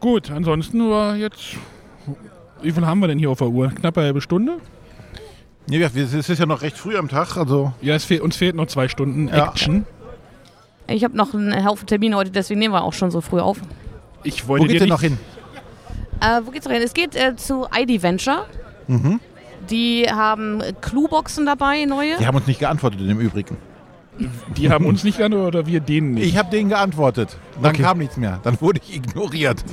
Gut, ansonsten nur jetzt. Wie viel haben wir denn hier auf der Uhr? Knapp eine halbe Stunde? Ja, wir- es ist ja noch recht früh am Tag, also Ja, es fehl, uns fehlt noch zwei Stunden Ja. Action. Ich habe noch einen Haufen Termine heute, deswegen nehmen wir auch schon so früh auf. Ich wo wollte geht's dir denn noch hin? Äh, wo geht's noch hin? Es geht äh, zu ID Venture. Mhm. Die haben Clueboxen dabei, neue. Die haben uns nicht geantwortet im Übrigen. Die haben uns nicht an oder wir denen nicht. Ich habe denen geantwortet. Dann Okay. kam nichts mehr. Dann wurde ich ignoriert.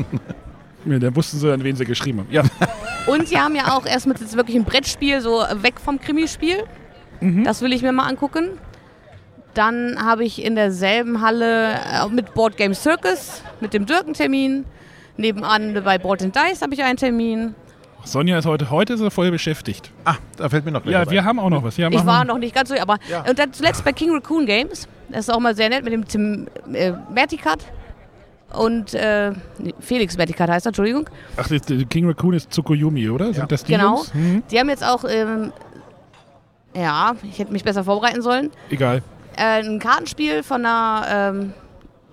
Ja, dann wussten sie, an wen sie geschrieben haben. Ja, Und die haben ja auch erst mit jetzt wirklich ein Brettspiel, so weg vom Krimispiel. Das will ich mir mal angucken. Dann habe ich in derselben Halle äh, mit Board Game Circus, mit dem Dirk-Termin. Nebenan bei Board and Dice habe ich einen Termin. Sonja ist heute, heute ist sie voll beschäftigt. Ah, da fällt mir noch gleich Ja, was wir ein. haben auch noch was. Ja, Ich war noch nicht ganz so, aber Ja. und dann zuletzt bei King Raccoon Games. Das ist auch mal sehr nett mit dem Tim äh, Mertikat und äh, nee, Felix Mertikat heißt er, Entschuldigung. Ach, das, das King Raccoon ist Tsukuyomi, oder? Sind das die Genau. Jungs? Mhm. Die haben jetzt auch, ähm, ja, ich hätte mich besser vorbereiten sollen, Egal. äh, ein Kartenspiel von einer ähm,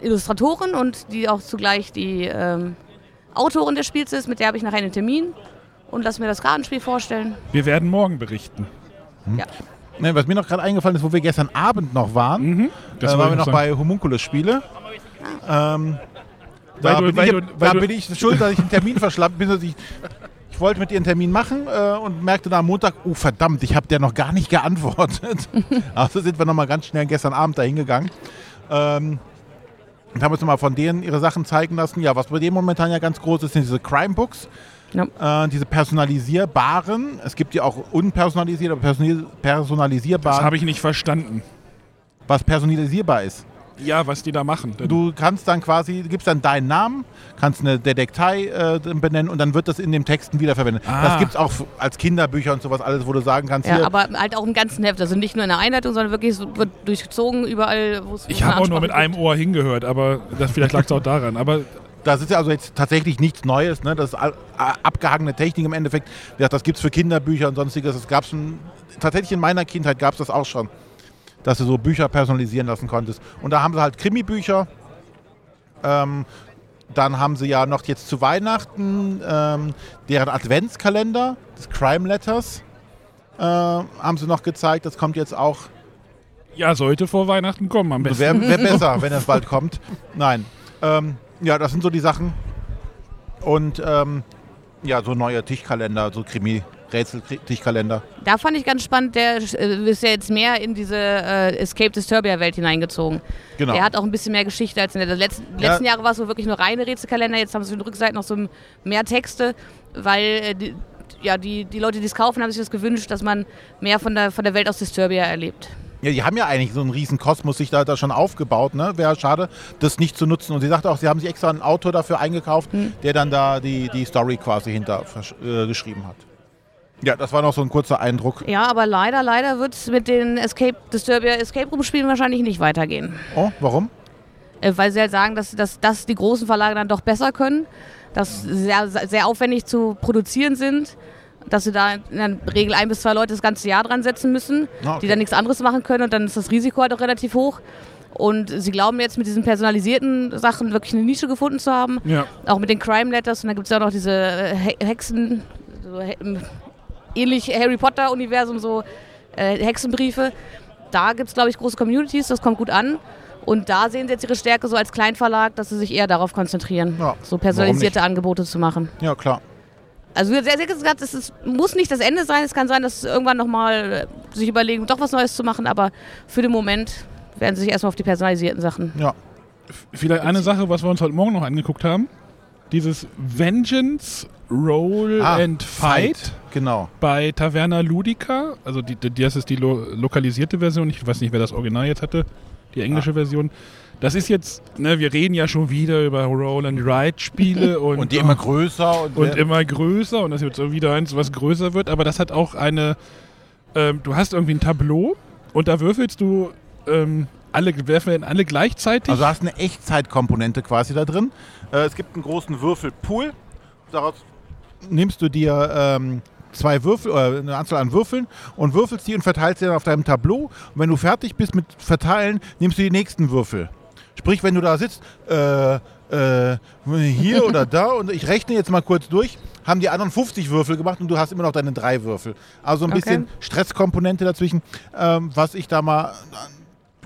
Illustratorin und die auch zugleich die ähm, Autorin des Spiels ist. Mit der habe ich nachher einen Termin und lass mir das Kartenspiel vorstellen. Wir werden morgen berichten. Ne, was mir noch gerade eingefallen ist, wo wir gestern Abend noch waren, Mhm. Das da wollte waren wir noch sagen. bei Homunculus Spiele. Ähm, Weil da du- bin, ich, du- da bin ich schuld, dass ich einen Termin verschlampt bin. Ich, ich wollte mit ihr einen Termin machen äh, und merkte dann am Montag, oh verdammt, ich habe der noch gar nicht geantwortet. also sind wir nochmal ganz schnell gestern Abend dahin gegangen. Ähm, und haben uns nochmal von denen ihre Sachen zeigen lassen. Ja, was bei denen momentan ja ganz groß ist, sind diese Crime Books. Äh, diese personalisierbaren. Es gibt ja auch unpersonalisierte, aber personalis Das habe ich nicht verstanden. was personalisierbar ist. Ja, was die da machen. Du kannst dann quasi, du gibst dann deinen Namen, kannst eine Detektei äh, benennen und dann wird das in den Texten wiederverwendet. Ah. Das gibt es auch als Kinderbücher und sowas alles, wo du sagen kannst, Ja, hier, aber halt auch im ganzen Heft. Also nicht nur in der Einleitung, sondern wirklich so wird durchgezogen überall, wo es Ich habe auch nur mit einem gibt. Ohr hingehört, aber das, vielleicht lag es auch daran. Aber das ist ja also jetzt tatsächlich nichts Neues. Ne? Das ist abgehangene Technik im Endeffekt. Das gibt es für Kinderbücher und sonstiges. Das gab's schon, tatsächlich in meiner Kindheit gab es das auch schon, dass du so Bücher personalisieren lassen konntest. Und da haben sie halt Krimi-Bücher. Ähm, dann haben sie ja noch jetzt zu Weihnachten ähm, deren Adventskalender, des Crime Letters, äh, haben sie noch gezeigt. Das kommt jetzt auch Ja, sollte vor Weihnachten kommen am besten. Wäre wär besser, wenn es bald kommt. Nein. Ähm, ja, das sind so die Sachen. Und ähm, ja, so neue Tischkalender, so Krimi-Rätsel-Tischkalender. Da fand ich ganz spannend, der äh, ist ja jetzt mehr in diese äh, Escape Disturbia-Welt hineingezogen. Genau. Der hat auch ein bisschen mehr Geschichte als in der letzten, Ja. letzten Jahre war es so wirklich nur reine Rätselkalender. Jetzt haben sie in der Rückseite noch so mehr Texte, weil äh, die, ja, die, die Leute, die es kaufen, haben sich das gewünscht, dass man mehr von der, von der Welt aus Disturbia erlebt. Ja, die haben ja eigentlich so einen riesen Kosmos sich da, da schon aufgebaut. Ne? Wäre schade, das nicht zu nutzen. Und sie sagte auch, sie haben sich extra einen Autor dafür eingekauft, der dann da die, die Story quasi hinter äh, geschrieben hat. Ja, das war noch so ein kurzer Eindruck. Ja, aber leider, leider wird es mit den Escape Disturbia Escape Room Spielen wahrscheinlich nicht weitergehen. Oh, warum? Äh, weil sie halt sagen, dass, dass, dass die großen Verlage dann doch besser können, dass sie sehr, sehr aufwendig zu produzieren sind, dass sie da in der Regel ein bis zwei Leute das ganze Jahr dran setzen müssen, Ah, okay. die dann nichts anderes machen können und dann ist das Risiko halt auch relativ hoch. Und sie glauben jetzt mit diesen personalisierten Sachen wirklich eine Nische gefunden zu haben, Ja. auch mit den Crime Letters und dann gibt es ja auch noch diese äh, He Hexen, so ähnlich Harry Potter Universum, so äh, Hexenbriefe. Da gibt es, glaube ich, große Communities, das kommt gut an. Und da sehen sie jetzt ihre Stärke so als Kleinverlag, dass sie sich eher darauf konzentrieren, Ja, so personalisierte Angebote zu machen. Ja, klar. Also wie sehr, sehr gesagt, es ist, muss nicht das Ende sein. Es kann sein, dass sie irgendwann nochmal sich überlegen, doch was Neues zu machen. Aber für den Moment werden sie sich erstmal auf die personalisierten Sachen. Ja. Vielleicht eine Sache, was wir uns heute Morgen noch angeguckt haben. Dieses Vengeance Roll Ah, and Fight, Genau. bei Taverna Ludica. Also die, die, das ist die lo lokalisierte Version. Ich weiß nicht, wer das Original jetzt hatte. Die englische Version. Das ist jetzt, ne, wir reden ja schon wieder über Roll and Ride Spiele und, Und die immer größer. Und, und immer größer und das wird so wieder eins, was größer wird, aber das hat auch eine, ähm, du hast irgendwie ein Tableau und da würfelst du ähm, alle, werfen alle gleichzeitig. Also du hast eine Echtzeitkomponente quasi da drin. Äh, es gibt einen großen Würfelpool. Daraus nimmst du dir ähm, zwei Würfel, oder eine Anzahl an Würfeln und würfelst die und verteilst sie dann auf deinem Tableau. Und wenn du fertig bist mit Verteilen, nimmst du die nächsten Würfel. Sprich, wenn du da sitzt, äh, äh, hier oder da und ich rechne jetzt mal kurz durch, haben die anderen 50 Würfel gemacht und du hast immer noch deine drei Würfel. Also ein Okay. bisschen Stresskomponente dazwischen, ähm, was ich da mal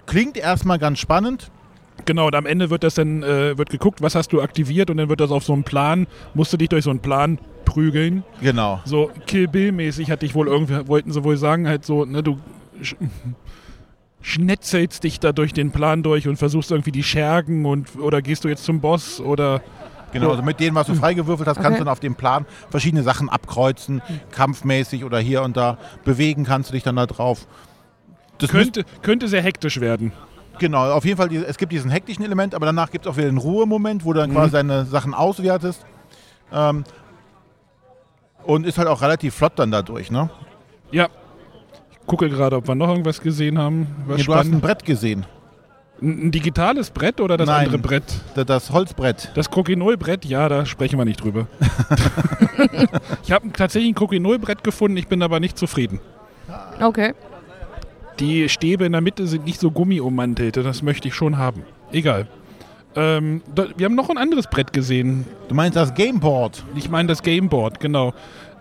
klingt erstmal ganz spannend. Genau, und am Ende wird das dann äh, wird geguckt, was hast du aktiviert und dann wird das auf so einen Plan, musst du dich durch so einen Plan prügeln. Genau. So Kill Bill mäßig hatte ich wohl irgendwie, wollten sie wohl sagen, halt so, ne, du schnetzelst dich da durch den Plan durch und versuchst irgendwie die Schergen und oder gehst du jetzt zum Boss oder Genau, also mit dem, was du freigewürfelt hast, kannst Okay. du dann auf dem Plan verschiedene Sachen abkreuzen, kampfmäßig oder hier und da. Bewegen kannst du dich dann da drauf. Das könnte, könnte sehr hektisch werden. genau, auf jeden Fall, es gibt diesen hektischen Element, aber danach gibt es auch wieder einen Ruhemoment, wo du dann quasi deine Sachen auswertest. Ähm, und ist halt auch relativ flott dann dadurch, ne? Ja. Ich gucke gerade, ob wir noch irgendwas gesehen haben. Was Ja, du hast ein. Brett gesehen. Ein, digitales Brett oder das Nein. andere Brett? Da- Das Holzbrett. Das Coquinol-Brett, ja, da sprechen wir nicht drüber. ich habe tatsächlich ein Coquinol-Brett gefunden, ich bin aber nicht zufrieden. Okay. Die Stäbe in der Mitte sind nicht so gummiummantelt, das möchte ich schon haben. Egal. Ähm, da, wir haben noch ein anderes Brett gesehen. Du meinst das Gameboard? Ich meine das Gameboard, genau.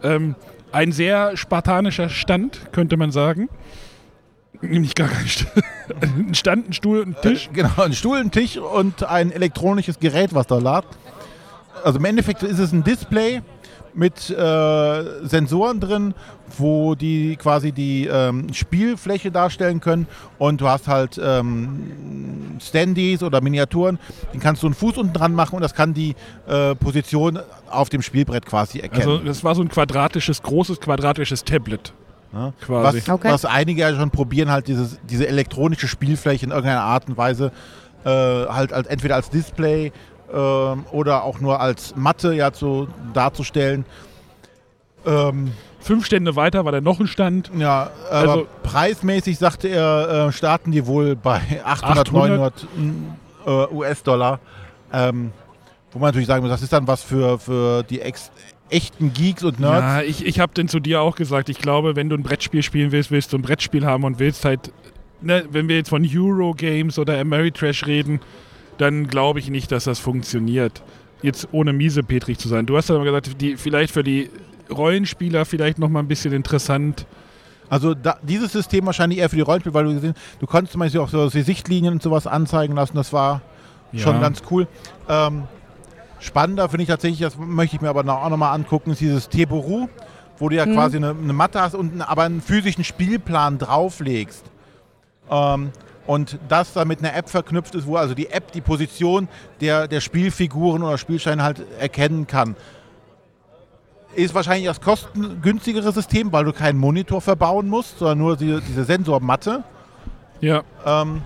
Ähm, ein sehr spartanischer Stand, könnte man sagen. Nämlich gar kein Stand. ein Stand, ein Stuhl ein Tisch. Genau, ein Stuhl, ein Tisch und ein elektronisches Gerät, was da lag. Also im Endeffekt ist es ein Display mit äh, Sensoren drin, wo die quasi die ähm, Spielfläche darstellen können. Und du hast halt ähm, Standys oder Miniaturen, die kannst du einen Fuß unten dran machen und das kann die äh, Position auf dem Spielbrett quasi erkennen. Also das war so ein quadratisches, großes quadratisches Tablet. Ja, quasi. Was, Okay. was einige ja schon probieren, halt dieses, diese elektronische Spielfläche in irgendeiner Art und Weise äh, halt als, entweder als Display oder auch nur als Matte ja so darzustellen. Ähm, Fünf Stände weiter war dann noch ein Stand. ja, aber Also- preismäßig sagte er, äh, starten die wohl bei 800, 800? 900 äh, US-Dollar. Ähm, Wo man natürlich sagen muss, das ist dann was für, für die ex echten Geeks und Nerds. Ja, ich, ich habe denn zu dir auch gesagt, ich glaube, wenn du ein Brettspiel spielen willst, willst du ein Brettspiel haben und willst halt, ne, wenn wir jetzt von Eurogames oder Ameritrash reden, dann glaube ich nicht, dass das funktioniert. Jetzt ohne miese Petrig zu sein. Du hast aber gesagt, die, vielleicht für die Rollenspieler vielleicht noch mal ein bisschen interessant. Also da, dieses System wahrscheinlich eher für die Rollenspiele, weil du gesehen, du konntest zum Beispiel auch so die Sichtlinien und sowas anzeigen lassen. Das war Ja. schon ganz cool. Ähm, spannender finde ich tatsächlich, das möchte ich mir aber noch, auch nochmal angucken, ist dieses Teboru, wo du ja quasi eine, eine Matte hast und aber einen physischen Spielplan drauflegst. Ähm, und das dann mit einer App verknüpft ist, wo also die App die Position der, der Spielfiguren oder Spielsteine halt erkennen kann. Ist wahrscheinlich das kostengünstigere System, weil du keinen Monitor verbauen musst, sondern nur die, diese Sensormatte. Ja, Ähm,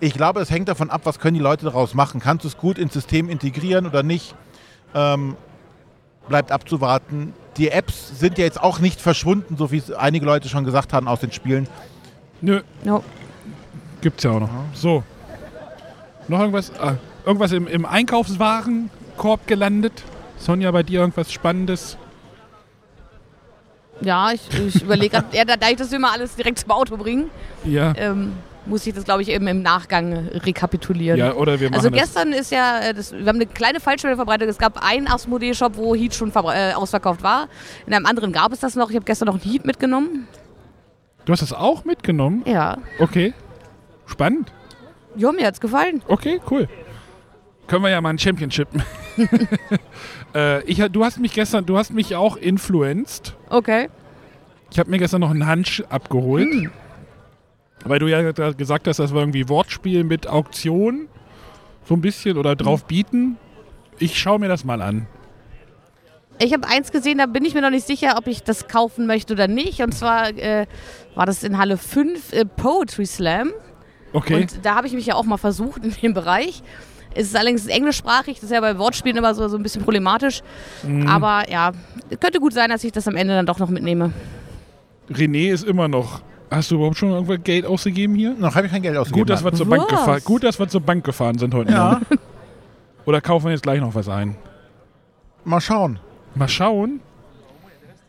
ich glaube, es hängt davon ab, was können die Leute daraus machen. Kannst du es gut ins System integrieren oder nicht? Ähm, bleibt abzuwarten. Die Apps sind ja jetzt auch nicht verschwunden, so wie es einige Leute schon gesagt haben aus den Spielen. nö, Ja. Gibt's ja auch noch. So. Noch irgendwas? Ah, irgendwas im, im Einkaufswarenkorb gelandet? Sonja, bei dir irgendwas Spannendes? Ja, ich, ich überlege gerade, ja, da, da ich das immer alles direkt zum Auto bringe, Ja. ähm, muss ich das, glaube ich, eben im Nachgang rekapitulieren. Ja, oder wir machen Also das. gestern ist ja, äh, das, wir haben eine kleine Falschmeldung verbreitet. Es gab einen Asmodee-Shop, wo Heat schon äh, ausverkauft war. In einem anderen gab es das noch. Ich habe gestern noch ein Heat mitgenommen. Du hast das auch mitgenommen? Ja. Okay. Spannend. Ja, mir hat's gefallen. Okay, cool. Können wir ja mal ein Championship. äh, ich, du hast mich gestern, du hast mich auch influenced. Okay. Ich habe mir gestern noch einen Hansch abgeholt. Weil du ja gesagt hast, das war irgendwie Wortspiel mit Auktion. So ein bisschen oder drauf bieten. Ich schaue mir das mal an. Ich habe eins gesehen, da bin ich mir noch nicht sicher, ob ich das kaufen möchte oder nicht. Und zwar äh, war das in Halle 5 äh, Poetry Slam. Okay. Und da habe ich mich ja auch mal versucht in dem Bereich. Es ist allerdings englischsprachig, das ist ja bei Wortspielen immer so, so ein bisschen problematisch. Mhm. Aber ja, könnte gut sein, dass ich das am Ende dann doch noch mitnehme. René ist immer noch. Hast du überhaupt schon irgendwas Geld ausgegeben hier? Noch habe ich kein Geld ausgegeben. Gut, dass wir zur? Bank gefahren. Gut, dass wir zur Bank gefahren sind heute ja, Morgen. Oder kaufen wir jetzt gleich noch was ein? mal schauen. Mal schauen.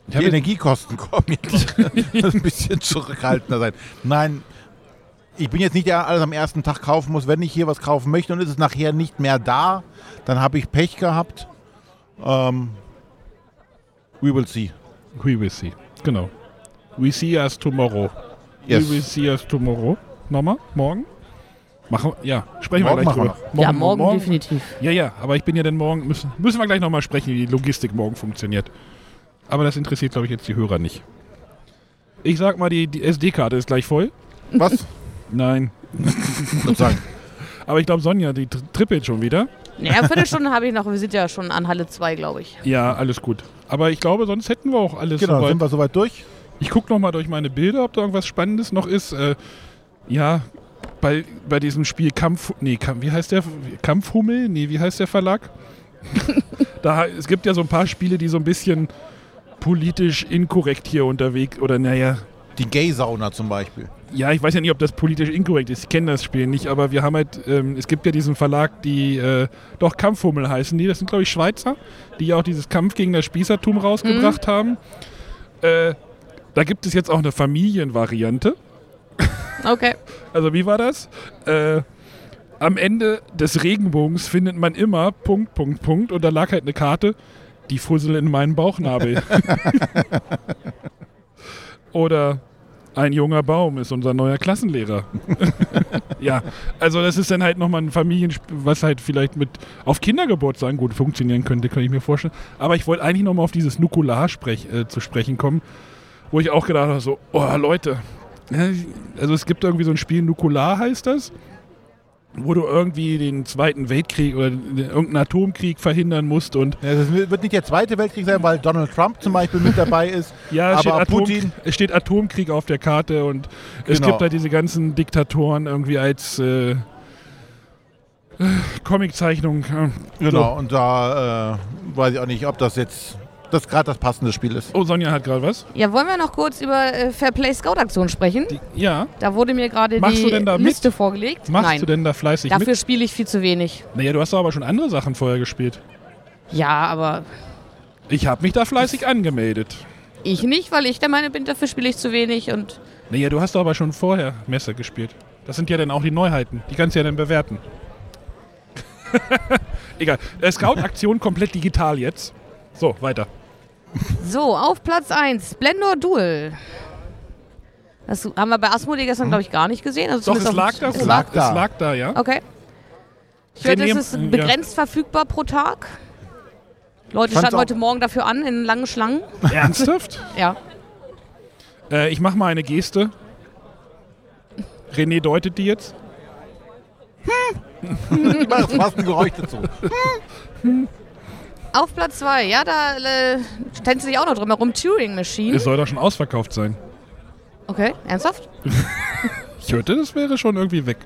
Ich Die habe Energiekosten kommen jetzt ein bisschen zurückhaltender sein. Nein, ich bin jetzt nicht der, der alles am ersten Tag kaufen muss. Wenn ich hier was kaufen möchte und ist es nachher nicht mehr da, dann habe ich Pech gehabt. Ähm, we will see. We will see. Genau. We see us tomorrow. Yes. We will see us tomorrow. Nochmal? Morgen? Machen, ja, sprechen Morgen wir gleich drüber. ja, morgen, definitiv. Ja, ja, aber ich bin ja dann morgen, müssen, müssen wir gleich nochmal sprechen, wie die Logistik morgen funktioniert. Aber das interessiert, glaube ich, jetzt die Hörer nicht. Ich sag mal, die, die SD-Karte ist gleich voll. Was? Nein. Aber ich glaube, Sonja, die tri- trippelt schon wieder. Ja, eine Viertelstunde habe ich noch. Wir sind ja schon an Halle 2, glaube ich. Ja, alles gut. Aber ich glaube, sonst hätten wir auch alles Genau, soweit. sind wir soweit durch? Ich gucke nochmal durch meine Bilder, ob da irgendwas Spannendes noch ist. Äh, ja, bei, bei diesem Spiel Kampf... Nee, Kampf, wie heißt der? Kampfhummel? Nee, wie heißt der Verlag? da, es gibt ja so ein paar Spiele, die so ein bisschen politisch inkorrekt hier unterwegs... Oder naja... Die Gay-Sauna zum Beispiel. Ja, ich weiß ja nicht, ob das politisch inkorrekt ist. Ich kenne das Spiel nicht, aber wir haben halt, ähm, es gibt ja diesen Verlag, die äh, doch Kampfhummel heißen die. Das sind, glaube ich, Schweizer, die ja auch dieses Kampf gegen das Spießertum rausgebracht haben. Äh, da gibt es jetzt auch eine Familienvariante. Okay. Also wie war das? Äh, am Ende des Regenbogens findet man immer Punkt, Punkt, Punkt und da lag halt eine Karte, die Fussel in meinen Bauchnabel. Oder ein junger Baum ist unser neuer Klassenlehrer. ja, also das ist dann halt nochmal ein Familienspiel, was halt vielleicht mit auf Kindergeburtstagen gut funktionieren könnte, kann ich mir vorstellen. Aber ich wollte eigentlich nochmal auf dieses Nukular sprech, äh, zu sprechen kommen, wo ich auch gedacht habe, so, oh Leute, ja, also es gibt irgendwie so ein Spiel, Nukular heißt das, wo du irgendwie den Zweiten Weltkrieg oder irgendeinen Atomkrieg verhindern musst und Ja, Das wird nicht der Zweite Weltkrieg sein, weil Donald Trump zum Beispiel mit dabei ist. ja, es steht, aber Atom, Putin, es steht Atomkrieg auf der Karte und es Genau. gibt halt diese ganzen Diktatoren irgendwie als äh, äh, Comiczeichnung. äh, genau, und da äh, weiß ich auch nicht, ob das jetzt das gerade das passende Spiel ist. Oh, Sonja hat gerade was. Ja, wollen wir noch kurz über äh, Fair Play Scout Aktion sprechen? Ja. Da wurde mir gerade Machst die du denn da mit? Liste vorgelegt. Machst Nein, du denn da fleißig dafür mit? spiele ich viel zu wenig. Naja, du hast doch aber schon andere Sachen vorher gespielt. Ja, aber Ich habe mich da fleißig angemeldet. ich nicht, weil ich der Meinung bin, dafür spiele ich zu wenig und Naja, du hast doch aber schon vorher Messe gespielt. Das sind ja dann auch die Neuheiten. Die kannst du ja dann bewerten. Egal. Äh, Scout-Aktion komplett digital jetzt. So, weiter. So, auf Platz 1, Splendor Duel. Das haben wir bei Asmodee gestern, glaube ich, gar nicht gesehen. Also Doch, es lag da. Es Es lag. da. Es lag da, ja. Okay. Ich René, es ist ja. begrenzt verfügbar pro Tag. Leute standen heute Morgen dafür an, in langen Schlangen. Ernsthaft? Ja. Äh, ich mache mal eine Geste. René deutet die jetzt. Ich mache fast ein Geräusch dazu. Auf Platz 2, ja, da äh, tänzt sich auch noch drum herum. Turing Machine. Es soll doch schon ausverkauft sein. Okay, ernsthaft? Ich hörte, das wäre schon irgendwie weg.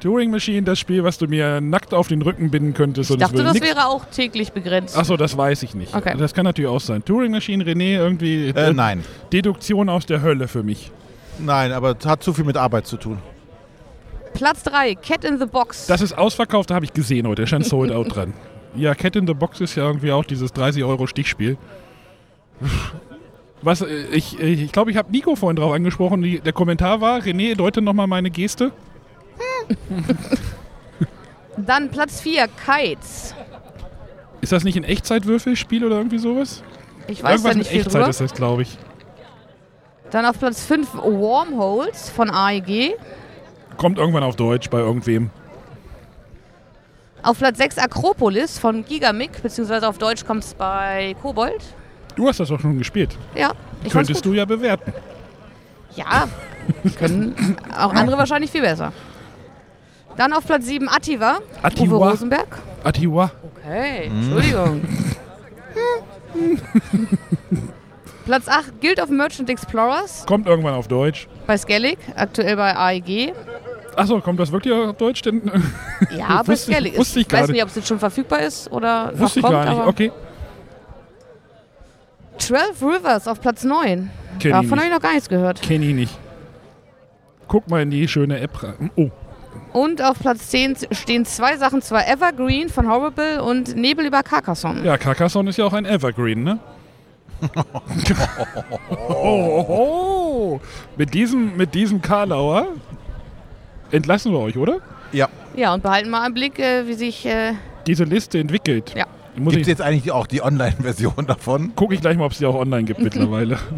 Turing Machine, das Spiel, was du mir nackt auf den Rücken binden könntest. Ich dachte, das nix- wäre auch täglich begrenzt. Achso, das weiß ich nicht. Okay. Das kann natürlich auch sein. Turing Machine, René, irgendwie Äh, nein. Deduktion aus der Hölle für mich. Nein, aber es hat zu viel mit Arbeit zu tun. Platz 3, Cat in the Box. Das ist ausverkauft, da habe ich gesehen heute. Da stand Sold Out dran. Ja, Cat in the Box ist ja irgendwie auch dieses 30 Euro Stichspiel. Was, äh, ich glaube, ich, glaub, ich habe Nico vorhin drauf angesprochen. Die, der Kommentar war, René, deute nochmal meine Geste. Dann Platz 4, Kites. Ist das nicht ein Echtzeitwürfelspiel oder irgendwie sowas? Ich weiß Irgendwas da nicht mit viel Echtzeit drüber. ist das, glaube ich. Dann auf Platz 5, Wormholes von AEG. Kommt irgendwann auf Deutsch bei irgendwem. Auf Platz 6, Akropolis von Gigamic, beziehungsweise auf Deutsch kommt es bei Kobold. Du hast das doch schon gespielt. Ja, ich Könntest du ja bewerten. Ja, können auch andere wahrscheinlich viel besser. Dann auf Platz 7, Attiva. Attiva. Uwe Rosenberg. Atiwa. Okay, Entschuldigung. Platz 8, Guild of Merchant Explorers Kommt irgendwann auf Deutsch. bei Skellig, aktuell bei AEG. Achso, kommt das wirklich auf Deutsch? Denn, Ja, bei Wusste ich- Skellig. wusste ich ich weiß nicht, ob es jetzt schon verfügbar ist oder noch wusste ich kommt, gar nicht. aber Okay. 12 Rivers auf Platz 9. Kenn ich Davon habe ich noch gar nichts gehört. Kenn ich nicht. Guck mal in die schöne App rein. Oh, Und auf Platz 10 stehen zwei Sachen, zwar Evergreen von Horrible und Nebel über Carcassonne. ja, Carcassonne ist ja auch ein Evergreen, ne? oh, oh. Mit diesem, mit diesem Karlauer entlassen wir euch, oder? Ja. Ja, und behalten mal im Blick, äh, wie sich... Äh, Diese Liste entwickelt. Ja. Muss Gibt es jetzt eigentlich auch die Online-Version davon? gucke ich gleich mal, ob es die auch online gibt mittlerweile.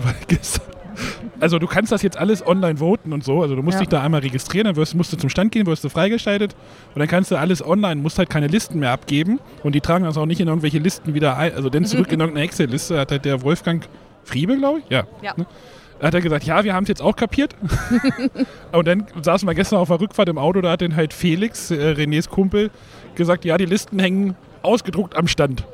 Also du kannst das jetzt alles online voten und so. Also du musst Ja. dich da einmal registrieren, dann wirst, musst du zum Stand gehen, wirst du freigeschaltet und dann kannst du alles online, musst halt keine Listen mehr abgeben und die tragen das auch nicht in irgendwelche Listen wieder ein, also denn zurück in irgendeine Excel-Liste hat halt der Wolfgang Friebe, glaube ich, ja. Ja. Ne? Hat er gesagt, ja, wir haben es jetzt auch kapiert. und dann saßen wir gestern auf der Rückfahrt im Auto, da hat dann halt Felix, äh, Renés Kumpel, gesagt, ja, die Listen hängen ausgedruckt am Stand.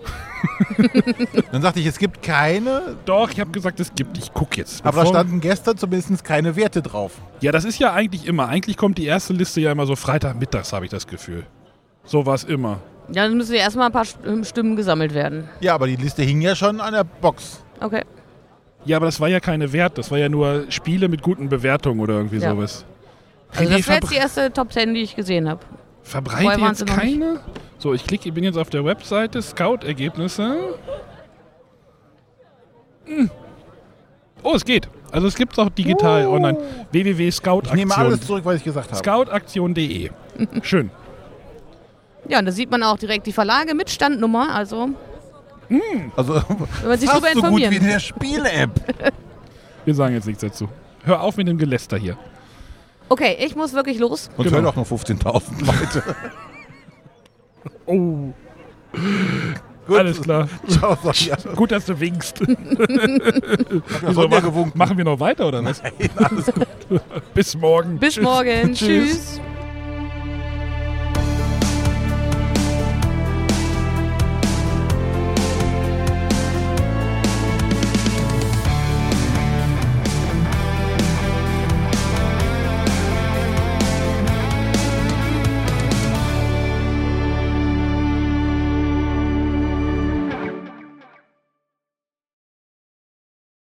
Dann sagte ich, es gibt keine, Doch, ich habe gesagt, es gibt, ich gucke jetzt. aber da standen gestern zumindest keine Werte drauf. Ja, das ist ja eigentlich immer. Eigentlich kommt die erste Liste ja immer so Freitagmittags, habe ich das Gefühl. So war es immer. ja, dann müssen ja erstmal ein paar St- Stimmen gesammelt werden. Ja, aber die Liste hing ja schon an der Box. Okay. Ja, aber das war ja keine Wert, das war ja nur Spiele mit guten Bewertungen oder irgendwie Ja. sowas. Also das wäre jetzt die erste Top 10, die ich gesehen habe. verbreite Vorher waren jetzt keine? So, ich klicke, ich bin jetzt auf der Webseite, Scout-Ergebnisse. Hm. Oh, es geht. Also es gibt es auch digital online. Ich nehme alles www.scoutaktion. zurück, was ich gesagt habe. Scoutaktion.de. Schön. Ja, und da sieht man auch direkt die Verlage mit Standnummer, also Also wenn man sich fast so gut wie in der Spiele-App. Wir sagen jetzt nichts dazu. Hör auf mit dem Geläster hier. Okay, ich muss wirklich los. Und Genau. hören auch nur 15.000 Leute. Oh, Gut. alles klar. Ciao, Sonja. Gut, dass du winkst. Ich So, hab Sonja machen, gewunken. machen wir noch weiter oder was? Nein, alles gut. Bis morgen. Bis Tschüss. morgen. Tschüss. Tschüss.